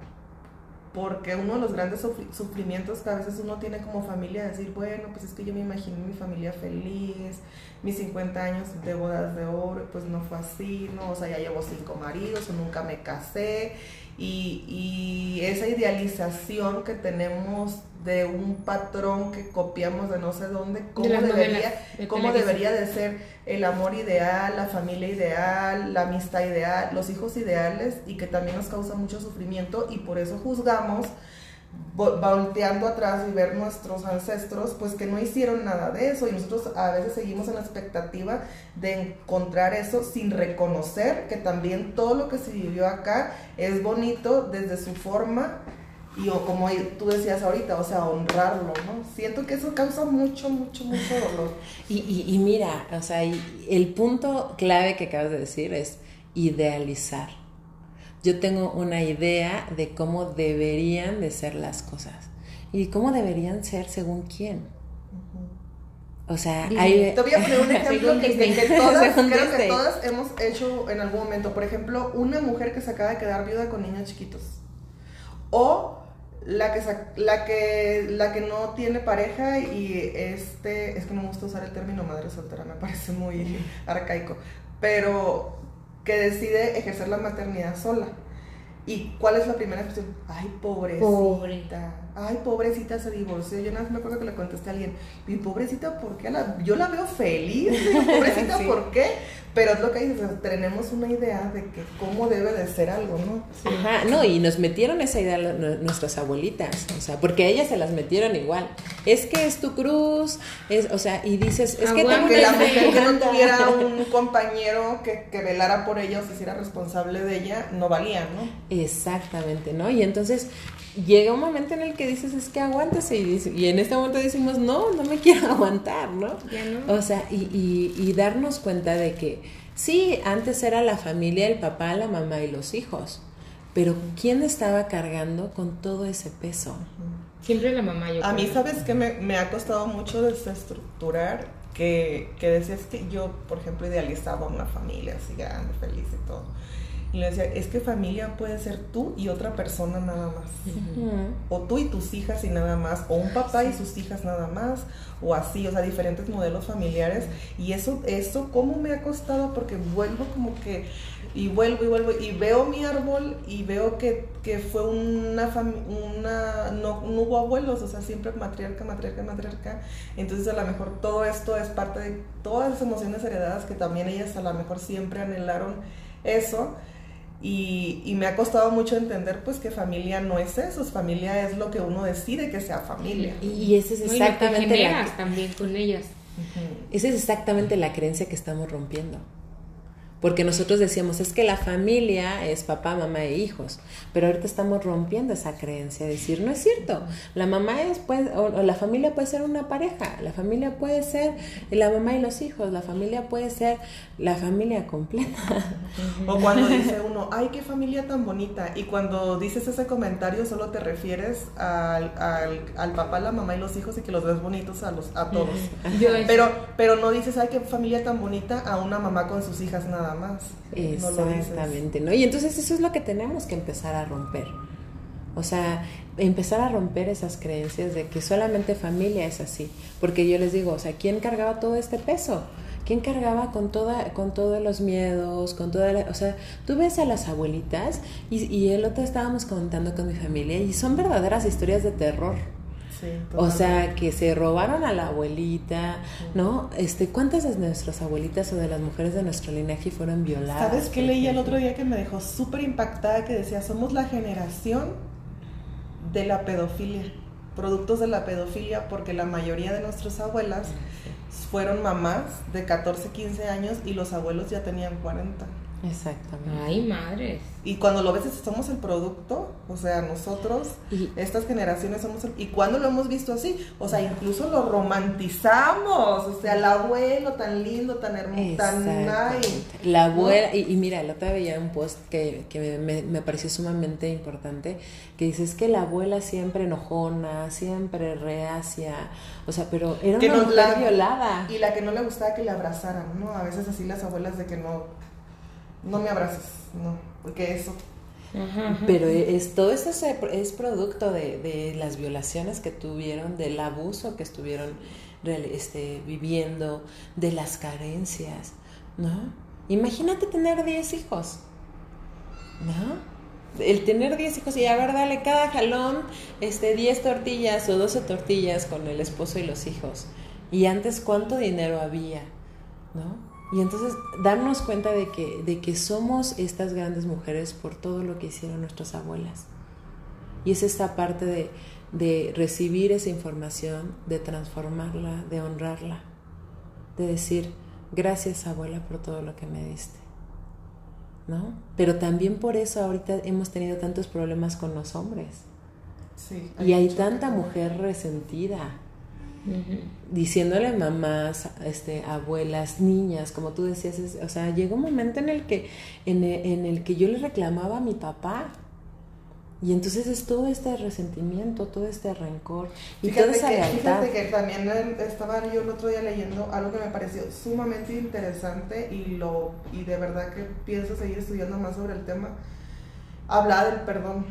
porque uno de los grandes sufrimientos que a veces uno tiene como familia, decir, bueno, pues es que yo me imaginé mi familia feliz, mis 50 años de bodas de oro, pues no fue así, ¿no? O sea, ya llevo cinco maridos o nunca me casé. Y, y esa idealización que tenemos de un patrón que copiamos de no sé dónde, cómo, debería, de cómo debería de ser el amor ideal, la familia ideal, la amistad ideal, los hijos ideales y que también nos causa mucho sufrimiento y por eso juzgamos volteando atrás y ver nuestros ancestros, pues que no hicieron nada de eso y nosotros a veces seguimos en la expectativa de encontrar eso sin reconocer que también todo lo que se vivió acá es bonito desde su forma y o como tú decías ahorita, o sea, honrarlo, ¿no? Siento que eso causa mucho, mucho, mucho dolor. y, y mira, o sea, el punto clave que acabas de decir es idealizar yo tengo una idea de cómo deberían de ser las cosas y cómo deberían ser según quién. O sea, hay... Te voy a poner un ejemplo que, que, todas, creo que todas hemos hecho en algún momento. Por ejemplo, una mujer que se acaba de quedar viuda con niños chiquitos. O la que, la que, la que no tiene pareja y este, es que no me gusta usar el término madre soltera, me parece muy arcaico, pero que decide ejercer la maternidad sola. ¿Y cuál es la primera expresión? Ay, pobrecita. Ay, pobrecita se divorció. Yo nada más me acuerdo que le contesté a alguien, mi pobrecita, ¿por qué? yo la veo feliz. pobrecita, ¿por qué? Pero es lo que dices, tenemos una idea de que cómo debe de ser algo, ¿no? Ajá, no, y nos metieron esa idea nuestras abuelitas, o sea, porque ellas se las metieron igual. Es que es tu cruz, es, o sea, y dices, es que, tengo que la mujer que no tuviera un compañero que, que velara por ella o se hiciera responsable de ella, no valía, ¿no? Exactamente, ¿no? Y entonces llega un momento en el que dices, es que aguántese, y, y en este momento decimos, no, no me quiero aguantar, ¿no? O sea, y, y, darnos cuenta de que sí, antes era la familia, el papá, la mamá y los hijos, pero ¿quién estaba cargando con todo ese peso? Siempre la mamá, yo A mí, ¿sabes qué? Me, me ha costado mucho desestructurar que, que decías que yo, por ejemplo, idealizaba una familia así grande, feliz y todo y le decía, es que familia puede ser tú y otra persona nada más. O tú y tus hijas y nada más. O un papá y sus hijas nada más. O así, o sea, diferentes modelos familiares. Y eso, eso, ¿cómo me ha costado? Porque vuelvo como que, y vuelvo y vuelvo, y veo mi árbol y veo que, que fue una familia, una, no, no hubo abuelos, o sea, siempre matriarca, matriarca, matriarca. Entonces a lo mejor todo esto es parte de todas las emociones heredadas que también ellas a lo mejor siempre anhelaron eso y, me ha costado mucho entender pues que familia no es eso, familia es lo que uno decide que sea familia. Y, esa es exactamente la también con ellas. Esa es exactamente la creencia que estamos rompiendo. Porque nosotros decíamos, es que la familia es papá, mamá e hijos, pero ahorita estamos rompiendo esa creencia, decir, no es cierto, la mamá es, pues, o, la familia puede ser una pareja, la familia puede ser la mamá y los hijos, la familia puede ser la familia completa. O cuando dice uno, ay, qué familia tan bonita, y cuando dices ese comentario solo te refieres al, al, papá, la mamá y los hijos y que los ves bonitos a, los, a todos. Pero, pero no dices, ay, qué familia tan bonita a una mamá con sus hijas nada más. Exactamente, ¿no? Y entonces eso es lo que tenemos que empezar a romper. O sea, empezar a romper esas creencias de que solamente familia es así. Porque yo les digo, o sea, ¿quién cargaba todo este peso? ¿Quién cargaba con toda, con todos los miedos, con toda o sea, tú ves a las abuelitas y, y el otro estábamos contando con mi familia y son verdaderas historias de terror o sea, que se robaron a la abuelita, ¿no? Este, ¿cuántas de nuestras abuelitas o de las mujeres de nuestro linaje fueron violadas? ¿Sabes qué leí el otro día que me dejó súper impactada que decía, somos la generación de la pedofilia, productos de la pedofilia, porque la mayoría de nuestras abuelas fueron mamás de 14, 15 años y los abuelos ya tenían 40. Exactamente. Ay, madres. Y cuando lo ves, somos el producto, o sea, nosotros, estas generaciones somos el, ¿Y cuando lo hemos visto así? O sea, incluso lo romantizamos, o sea, el abuelo tan lindo, tan hermoso, tan La abuela, y, mira, la otra veía un post que, que me, me, pareció sumamente importante, que dice, es que la abuela siempre enojona, siempre reacia, o sea, pero era una mujer violada. Y la que no le gustaba que le abrazaran, ¿no? A veces así las abuelas de que no no me abraces, no, porque eso. Pero es, todo esto es, producto de, las violaciones que tuvieron, del abuso que estuvieron este, viviendo, de las carencias, ¿no? Imagínate tener 10 hijos, ¿no? el tener 10 hijos y a ver, dale cada jalón este 10 tortillas o 12 tortillas con el esposo y los hijos. Y antes cuánto dinero había, ¿no? Y entonces darnos cuenta de que, de que somos estas grandes mujeres por todo lo que hicieron nuestras abuelas. Y es esta parte de, de recibir esa información, de transformarla, de honrarla, de decir, gracias abuela por todo lo que me diste. ¿No? Pero también por eso ahorita hemos tenido tantos problemas con los hombres. Sí, y hay tanta mujer resentida, diciéndole mamás, este, abuelas, niñas, como tú decías, o sea, llegó un momento en el que, en el, que yo le reclamaba a mi papá. Y entonces es todo este resentimiento, todo este rencor y toda esa que, Fíjate que también estaba yo el otro día leyendo algo que me pareció sumamente interesante y, lo, y de verdad que pienso seguir estudiando más sobre el tema. Habla del perdón.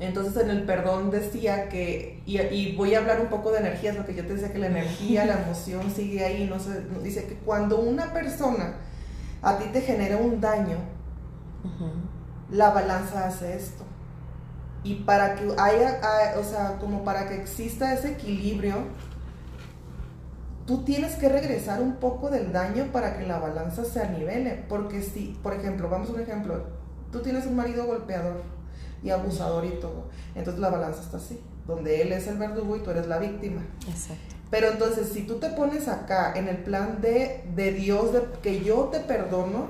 Entonces en el perdón decía que, y, voy a hablar un poco de energías, lo que yo te decía que la energía, la emoción sigue ahí, no se, dice que cuando una persona a ti te genera un daño, la balanza hace esto. Y para que haya, o sea, como para que exista ese equilibrio, tú tienes que regresar un poco del daño para que la balanza se anivele. Porque si, por ejemplo, vamos a un ejemplo, tú tienes un marido golpeador, y abusador y todo. Entonces la balanza está así, donde él es el verdugo y tú eres la víctima. Exacto. Pero entonces si tú te pones acá en el plan de, de Dios, de que yo te perdono,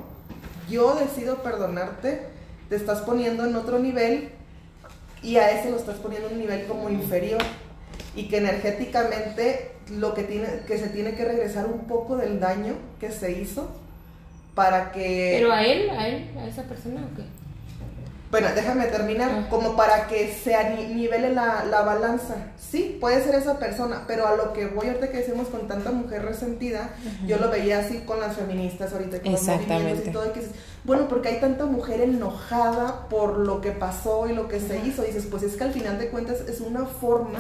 yo decido perdonarte, te estás poniendo en otro nivel y a ese lo estás poniendo en un nivel como inferior y que energéticamente lo que tiene que se tiene que regresar un poco del daño que se hizo para que pero a él a él a esa persona o qué bueno, déjame terminar, como para que se nivele la, la, balanza. Sí, puede ser esa persona, pero a lo que voy ahorita que decimos con tanta mujer resentida, yo lo veía así con las feministas ahorita, con los movimientos y todo, que bueno, porque hay tanta mujer enojada por lo que pasó y lo que se hizo, dices, pues es que al final de cuentas es una forma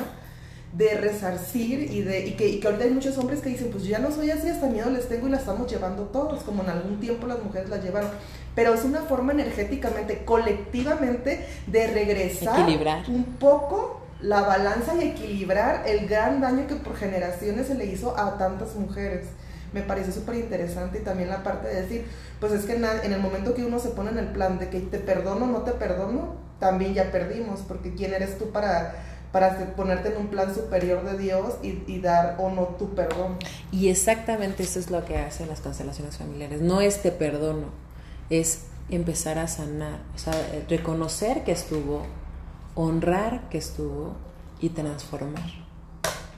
de resarcir y de y que, y que ahorita hay muchos hombres que dicen, pues yo ya no soy así, hasta miedo les tengo y la estamos llevando todos, como en algún tiempo las mujeres la llevaron pero es una forma energéticamente, colectivamente, de regresar un poco la balanza y equilibrar el gran daño que por generaciones se le hizo a tantas mujeres. Me parece súper interesante y también la parte de decir, pues es que en el momento que uno se pone en el plan de que te perdono, no te perdono, también ya perdimos, porque ¿quién eres tú para para ponerte en un plan superior de Dios y, y, dar o no tu perdón. Y exactamente eso es lo que hacen las constelaciones familiares. No es te perdono, es empezar a sanar, o sea, reconocer que estuvo, honrar que estuvo y transformar.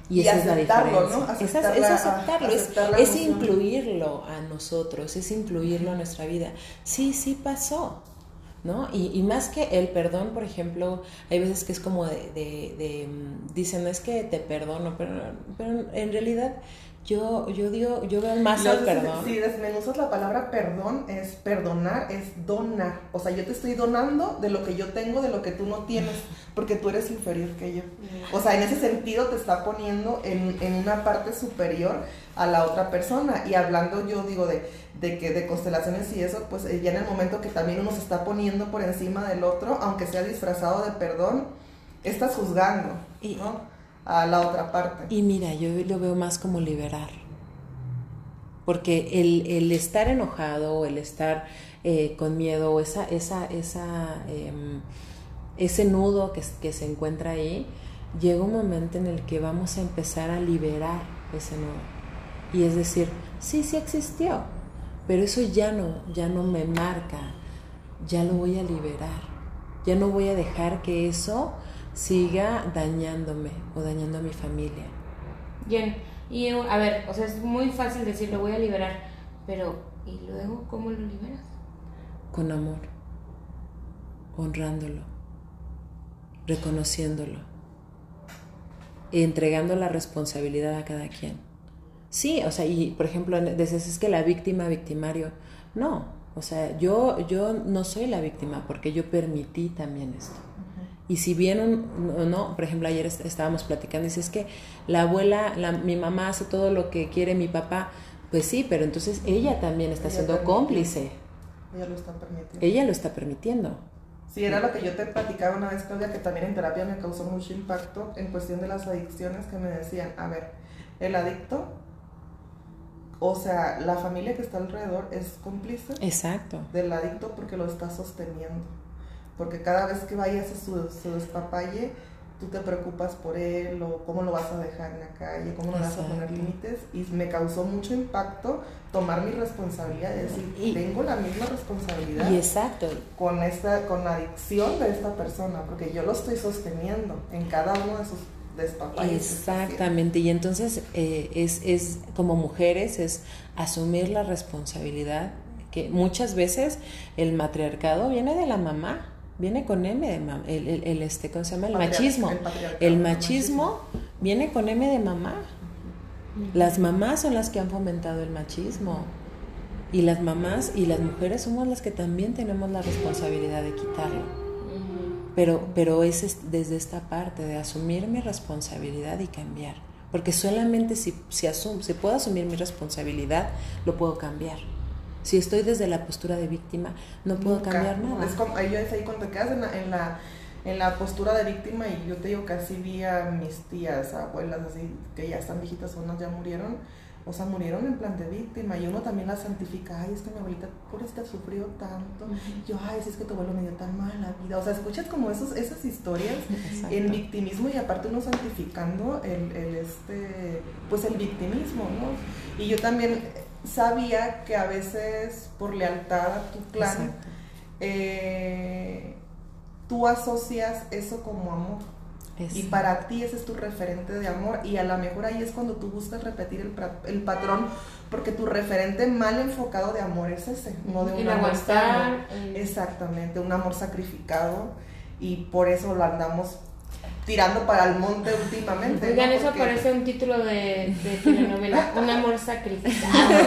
Y, esa es la diferencia. ¿no? es, aceptarlo, es, incluirlo a nosotros, es incluirlo a nuestra vida. Sí, sí pasó, ¿no? Y, más que el perdón, por ejemplo, hay veces que es como de, de, mm, dicen, es que te perdono, pero, pero en realidad yo, yo digo, yo veo más al perdón. Si desmenuzas la palabra perdón, es perdonar, es donar. O sea, yo te estoy donando de lo que yo tengo, de lo que tú no tienes, porque tú eres inferior que yo. O sea, en ese sentido te está poniendo en, en una parte superior a la otra persona. Y hablando yo digo de, de que de constelaciones y eso, pues eh, ya en el momento que también uno se está poniendo por encima del otro, aunque sea disfrazado de perdón, estás juzgando, ¿no? A la otra parte. Y mira, yo lo veo más como liberar. Porque el, estar enojado, el estar eh, con miedo, esa, esa, esa, em, ese nudo que, que se encuentra ahí, llega un momento en el que vamos a empezar a liberar ese nudo. Y es decir, sí, sí existió, pero eso ya no, ya no me marca, ya lo voy a liberar. Ya no voy a dejar que eso siga dañándome o dañando a mi familia. Bien, y a ver, o sea, es muy fácil decir lo voy a liberar, pero ¿y luego cómo lo liberas? Con amor, honrándolo, reconociéndolo, entregando la responsabilidad a cada quien. Sí, o sea, y por ejemplo, dices es que la víctima, victimario, no, O sea, yo, yo no soy la víctima porque yo permití también esto. Y si bien, un, no, por ejemplo, ayer estábamos platicando, y dice, es que la abuela, la, mi mamá hace todo lo que quiere mi papá, pues sí, pero entonces ella también está siendo cómplice. Ella lo está permitiendo. Ella lo está permitiendo. Sí, era lo que yo te platicaba una vez, Claudia, que también en terapia me causó mucho impacto en cuestión de las adicciones, que me decían, a ver, el adicto, o sea, la familia que está alrededor es cómplice Exacto. del adicto porque lo está sosteniendo. Porque cada vez que vayas a su, su despapalle, tú te preocupas por él o cómo lo vas a dejar en la calle, cómo lo vas a poner límites y me causó mucho impacto tomar mi responsabilidad, es decir, tengo la misma responsabilidad y exacto. con esta con la adicción de esta persona, porque yo lo estoy sosteniendo en cada uno de sus despapalles. Exactamente, y entonces eh, es, es como mujeres, es asumir la responsabilidad que muchas veces el matriarcado viene de la mamá viene con M de mamá, el, el, este, ¿cómo se llama? El machismo. El, machismo viene con M de mamá. Las mamás son las que han fomentado el machismo. Y las mamás y las mujeres somos las que también tenemos la responsabilidad de quitarlo. Pero, pero es desde esta parte de asumir mi responsabilidad y cambiar. Porque solamente si, si, si puedo asumir mi responsabilidad, lo puedo cambiar. Si estoy desde la postura de víctima, no puedo cambiar nada. Es como, ahí es ahí cuando te quedas en la, en la, en la postura de víctima y yo te digo que así vi a mis tías, abuelas, así, que ya están viejitas, unas ya murieron, o sea, murieron en plan de víctima y uno también la santifica, ay, es que mi abuelita por esta sufrió tanto, yo, ay, si es que tu abuelo me dio tan mala vida, o sea, escuchas como esos, esas historias en victimismo y aparte uno santificando el, el, este, pues el victimismo, ¿no? Y yo también sabía que a veces por lealtad a tu clan, eh, tú asocias eso como amor. Y para ti ese es tu referente de amor y a lo mejor ahí es cuando tú buscas repetir el, el patrón porque tu referente mal enfocado de amor es ese, no de un amor Exactamente, un amor sacrificado y por eso lo andamos tirando para el monte últimamente. Oigan, eso parece un título de, de telenovela, Un amor sacrificado.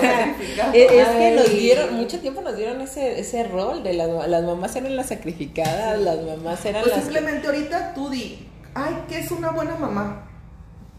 es, que nos dieron, mucho tiempo nos dieron ese, ese rol de las, las mamás eran las sacrificadas, las mamás eran pues las... simplemente ahorita tú di, ay, ¿qué es una buena mamá?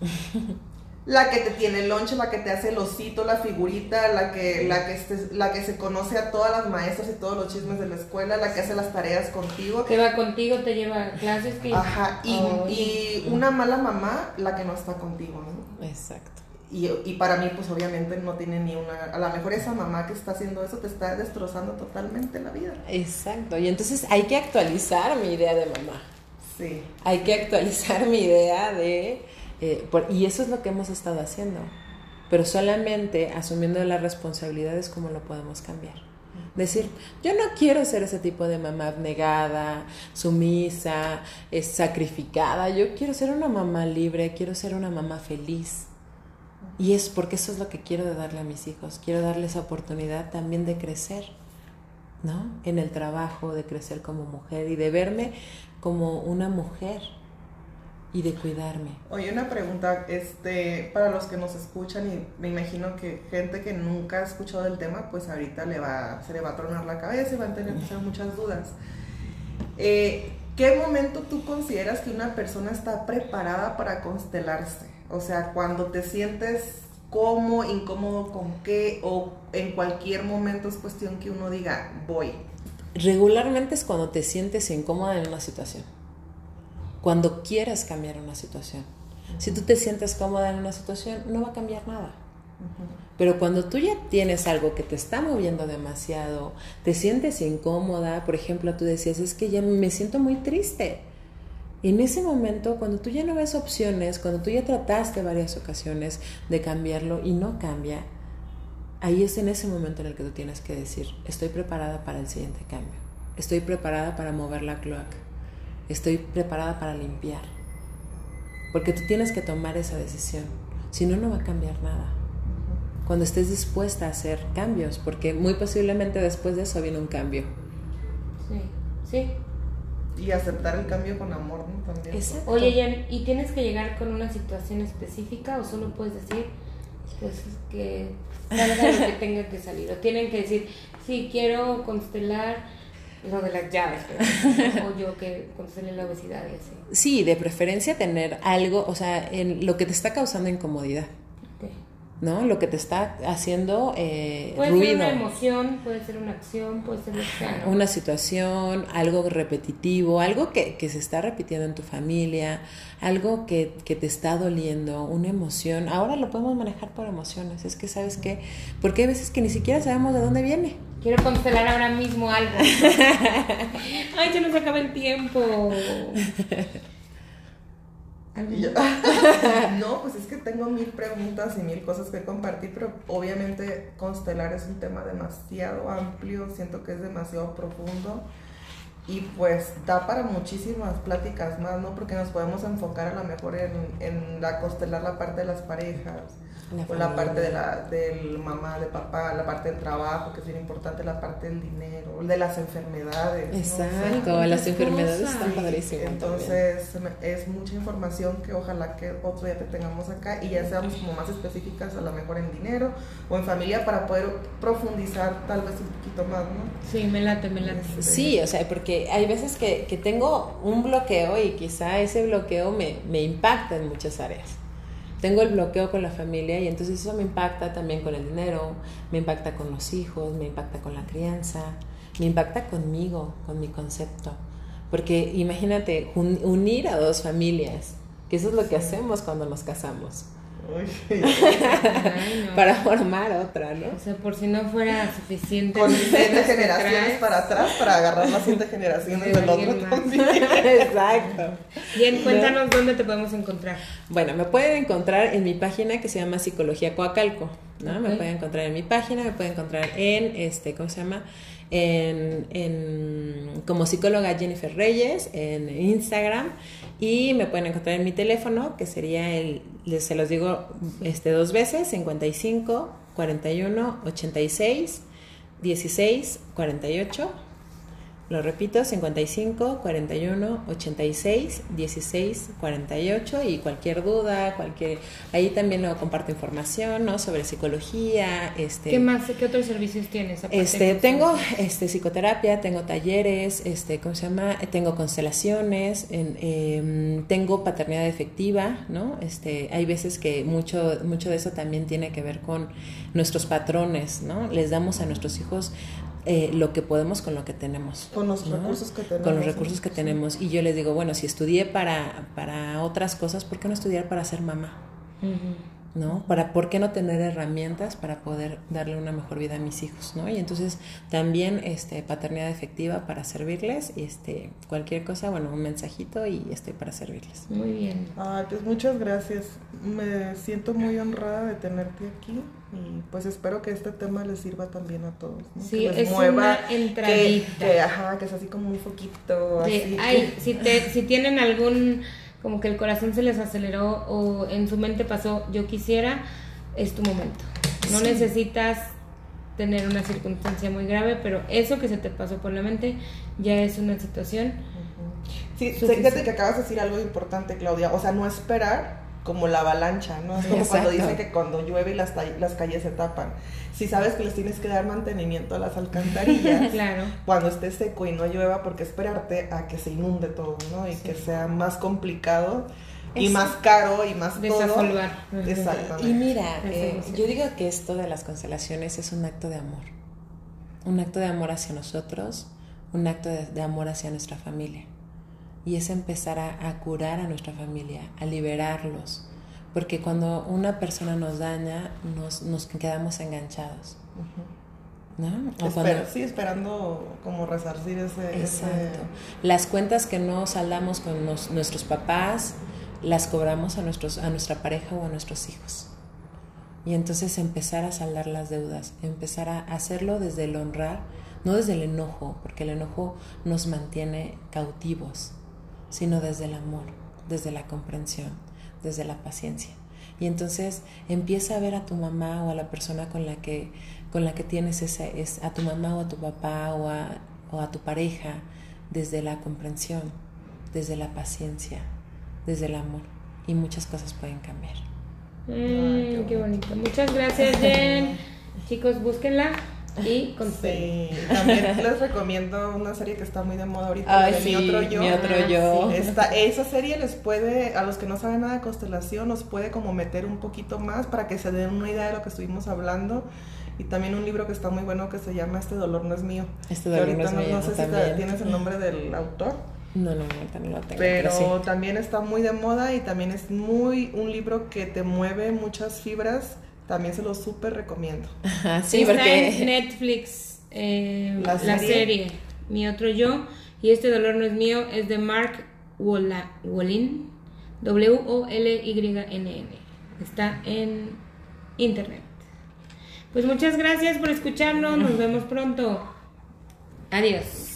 la que te tiene el lonche, la que te hace el osito, la figurita, la que, la que, la que se conoce a todas las maestras y todos los chismes de la escuela, la que hace las tareas contigo. Que va contigo, te lleva a clases. Que... Ajá, y, y, una mala mamá, la que no está contigo, ¿no? Exacto. Y, y, para mí, pues obviamente no tiene ni una... A lo mejor esa mamá que está haciendo eso te está destrozando totalmente la vida. Exacto, y entonces hay que actualizar mi idea de mamá. Sí. Hay que actualizar mi idea de eh, y eso es lo que hemos estado haciendo. Pero solamente asumiendo las responsabilidades como lo podemos cambiar. Decir, yo no quiero ser ese tipo de mamá abnegada, sumisa, sacrificada. Yo quiero ser una mamá libre, quiero ser una mamá feliz. Y es porque eso es lo que quiero de darle a mis hijos. Quiero darles oportunidad también de crecer, ¿no? En el trabajo, de crecer como mujer y de verme como una mujer y de cuidarme. Oye, una pregunta, este, para los que nos escuchan y me imagino que gente que nunca ha escuchado el tema, pues ahorita le va, se le va a tronar la cabeza y van a tener muchas dudas. Eh, ¿Qué momento tú consideras que una persona está preparada para constelarse? O sea, cuando te sientes cómo, incómodo con qué, o en cualquier momento es cuestión que uno diga, voy. Regularmente es cuando te sientes incómoda en una situación cuando quieras cambiar una situación. Si tú te sientes cómoda en una situación, no va a cambiar nada. Pero cuando tú ya tienes algo que te está moviendo demasiado, te sientes incómoda, por ejemplo, tú decías, es que ya me siento muy triste. En ese momento, cuando tú ya no ves opciones, cuando tú ya trataste varias ocasiones de cambiarlo y no cambia, ahí es en ese momento en el que tú tienes que decir, estoy preparada para el siguiente cambio, estoy preparada para mover la cloaca estoy preparada para limpiar. Porque tú tienes que tomar esa decisión. Si no, no va a cambiar nada. Cuando estés dispuesta a hacer cambios, porque muy posiblemente después de eso viene un cambio. Sí, sí. Y aceptar el cambio con amor, ¿no? También. Oye, Jan, ¿y tienes que llegar con una situación específica o solo puedes decir, pues que salga lo que tenga que salir. O tienen que decir, sí, quiero constelar lo de las llaves, o yo que constele la obesidad y así. Sí, de preferencia tener algo, o sea, en lo que te está causando incomodidad. ¿no? Lo que te está haciendo eh, puede ser una emoción, puede ser una acción, puede ser una situación, algo repetitivo, algo que, que, se está repitiendo en tu familia, algo que, que, te está doliendo, una emoción. Ahora lo podemos manejar por emociones. Es que, ¿sabes qué? Porque hay veces que ni siquiera sabemos de dónde viene. Quiero constelar ahora mismo algo. Ay, ya nos acaba el tiempo. no, pues es que tengo mil preguntas y mil cosas que compartir, pero obviamente constelar es un tema demasiado amplio, siento que es demasiado profundo y pues da para muchísimas pláticas más, ¿no? Porque nos podemos enfocar a lo mejor en, en la constelar la parte de las parejas, la o la parte de la del mamá, de papá, la parte del trabajo, que es bien importante, la parte del dinero, de las enfermedades. Exacto, las enfermedades están padrísimas. Entonces es mucha información que ojalá que otro día te tengamos acá y ya seamos como más específicas a lo mejor en dinero o en familia para poder profundizar tal vez un poquito más, ¿no? Sí, me late, me late. Este, sí, o sea, porque hay veces que, que tengo un bloqueo y quizá ese bloqueo me, me impacta en muchas áreas tengo el bloqueo con la familia y entonces eso me impacta también con el dinero, me impacta con los hijos, me impacta con la crianza, me impacta conmigo, con mi concepto. Porque imagínate, unir a dos familias, que eso es lo que hacemos cuando nos casamos. para formar otra, ¿no? O sea, por si no fuera suficiente. Con siete generaciones para atrás para agarrar las siete generaciones del otro Exacto. Bien, cuéntanos dónde te podemos encontrar. Bueno, me pueden encontrar en mi página que se llama Psicología Coacalco, ¿no? Me pueden encontrar en mi página, me pueden encontrar en, este, ¿cómo se llama? En, en, como psicóloga Jennifer Reyes en Instagram y me pueden encontrar en mi teléfono, que sería el, se los digo este, dos veces, 55 41 86 16 48 lo repito, 55 41 86 16 48 y cualquier duda, cualquier ahí también lo comparto información, ¿no? sobre psicología, este ¿Qué más qué otros servicios tienes? Este, tengo este psicoterapia, tengo talleres, este ¿cómo se llama? Tengo constelaciones, em, tengo paternidad efectiva, ¿no? Este, hay veces que mucho mucho de eso también tiene que ver con nuestros patrones, ¿no? Les damos a nuestros hijos eh, lo que podemos con lo que tenemos. Con los recursos que tenemos. Con los recursos que tenemos. Y yo les digo, bueno, si estudié para, para otras cosas, ¿por qué no estudiar para ser mamá? ¿No? Para, ¿por qué no tener herramientas para poder darle una mejor vida a mis hijos, ¿no? Y entonces también, este, paternidad efectiva para servirles, este, cualquier cosa, bueno, un mensajito y estoy para servirles. Muy bien. Ah, pues muchas gracias. Me siento muy honrada de tenerte aquí y pues espero que este tema les sirva también a todos. Sí, es una entradita. Que, ajá, que es así como un foquito. así. Ay, si, te, si tienen algún como que el corazón se les aceleró o en su mente pasó, yo quisiera, es tu momento. No necesitas tener una circunstancia muy grave, pero eso que se te pasó por la mente ya es una situación. Sí, fíjate que acabas de decir algo importante, Claudia. O sea, no esperar como la avalancha, ¿no? Es como cuando dicen que cuando llueve las, las calles se tapan. Si sabes que les tienes que dar mantenimiento a las alcantarillas, claro. cuando esté seco y no llueva, porque esperarte a que se inunde todo, ¿no? Y que sea más complicado y más caro y más todo. Exactamente. Y mira, eh, yo digo que esto de las constelaciones es un acto de amor. Un acto de amor hacia nosotros, un acto de amor hacia nuestra familia y es empezar a, curar a nuestra familia, a liberarlos, porque cuando una persona nos daña, nos, nos quedamos enganchados. ¿No? sí, esperando como resarcir ese, Exacto. Las cuentas que no saldamos con nuestros papás, las cobramos a, nuestros, a nuestra pareja o a nuestros hijos. Y entonces empezar a saldar las deudas, empezar a hacerlo desde el honrar, no desde el enojo, porque el enojo nos mantiene cautivos sino desde el amor, desde la comprensión, desde la paciencia. Y entonces empieza a ver a tu mamá o a la persona con la que, con la que tienes ese, es, a tu mamá o a tu papá o a, o a tu pareja desde la comprensión, desde la paciencia, desde el amor. Y muchas cosas pueden cambiar. Mm, qué bonito. Muchas gracias, Jen. Chicos, búsquenla y con Sí, también les recomiendo una serie que está muy de moda ahorita, Ay, de sí, Mi Otro Yo. Mi Otro Ah, Yo. Esta, esa serie les puede, a los que no saben nada de constelación, los puede como meter un poquito más para que se den una idea de lo que estuvimos hablando. Y también un libro que está muy bueno que se llama Este dolor no es mío. Este dolor no ahorita es mío, No sé si también. te- tienes el nombre del autor. No, no, no lo tengo. Pero sí. también está muy de moda y también es muy un libro que te mueve muchas fibras. También se lo súper recomiendo. Ajá, sí, Está porque... en Netflix eh, ¿La la, serie? Mi otro yo. Y este dolor no es mío, es de Mark Wolin. W-O-L-Y-N-N. Está en internet. Pues muchas gracias por escucharnos. Nos vemos pronto. Adiós.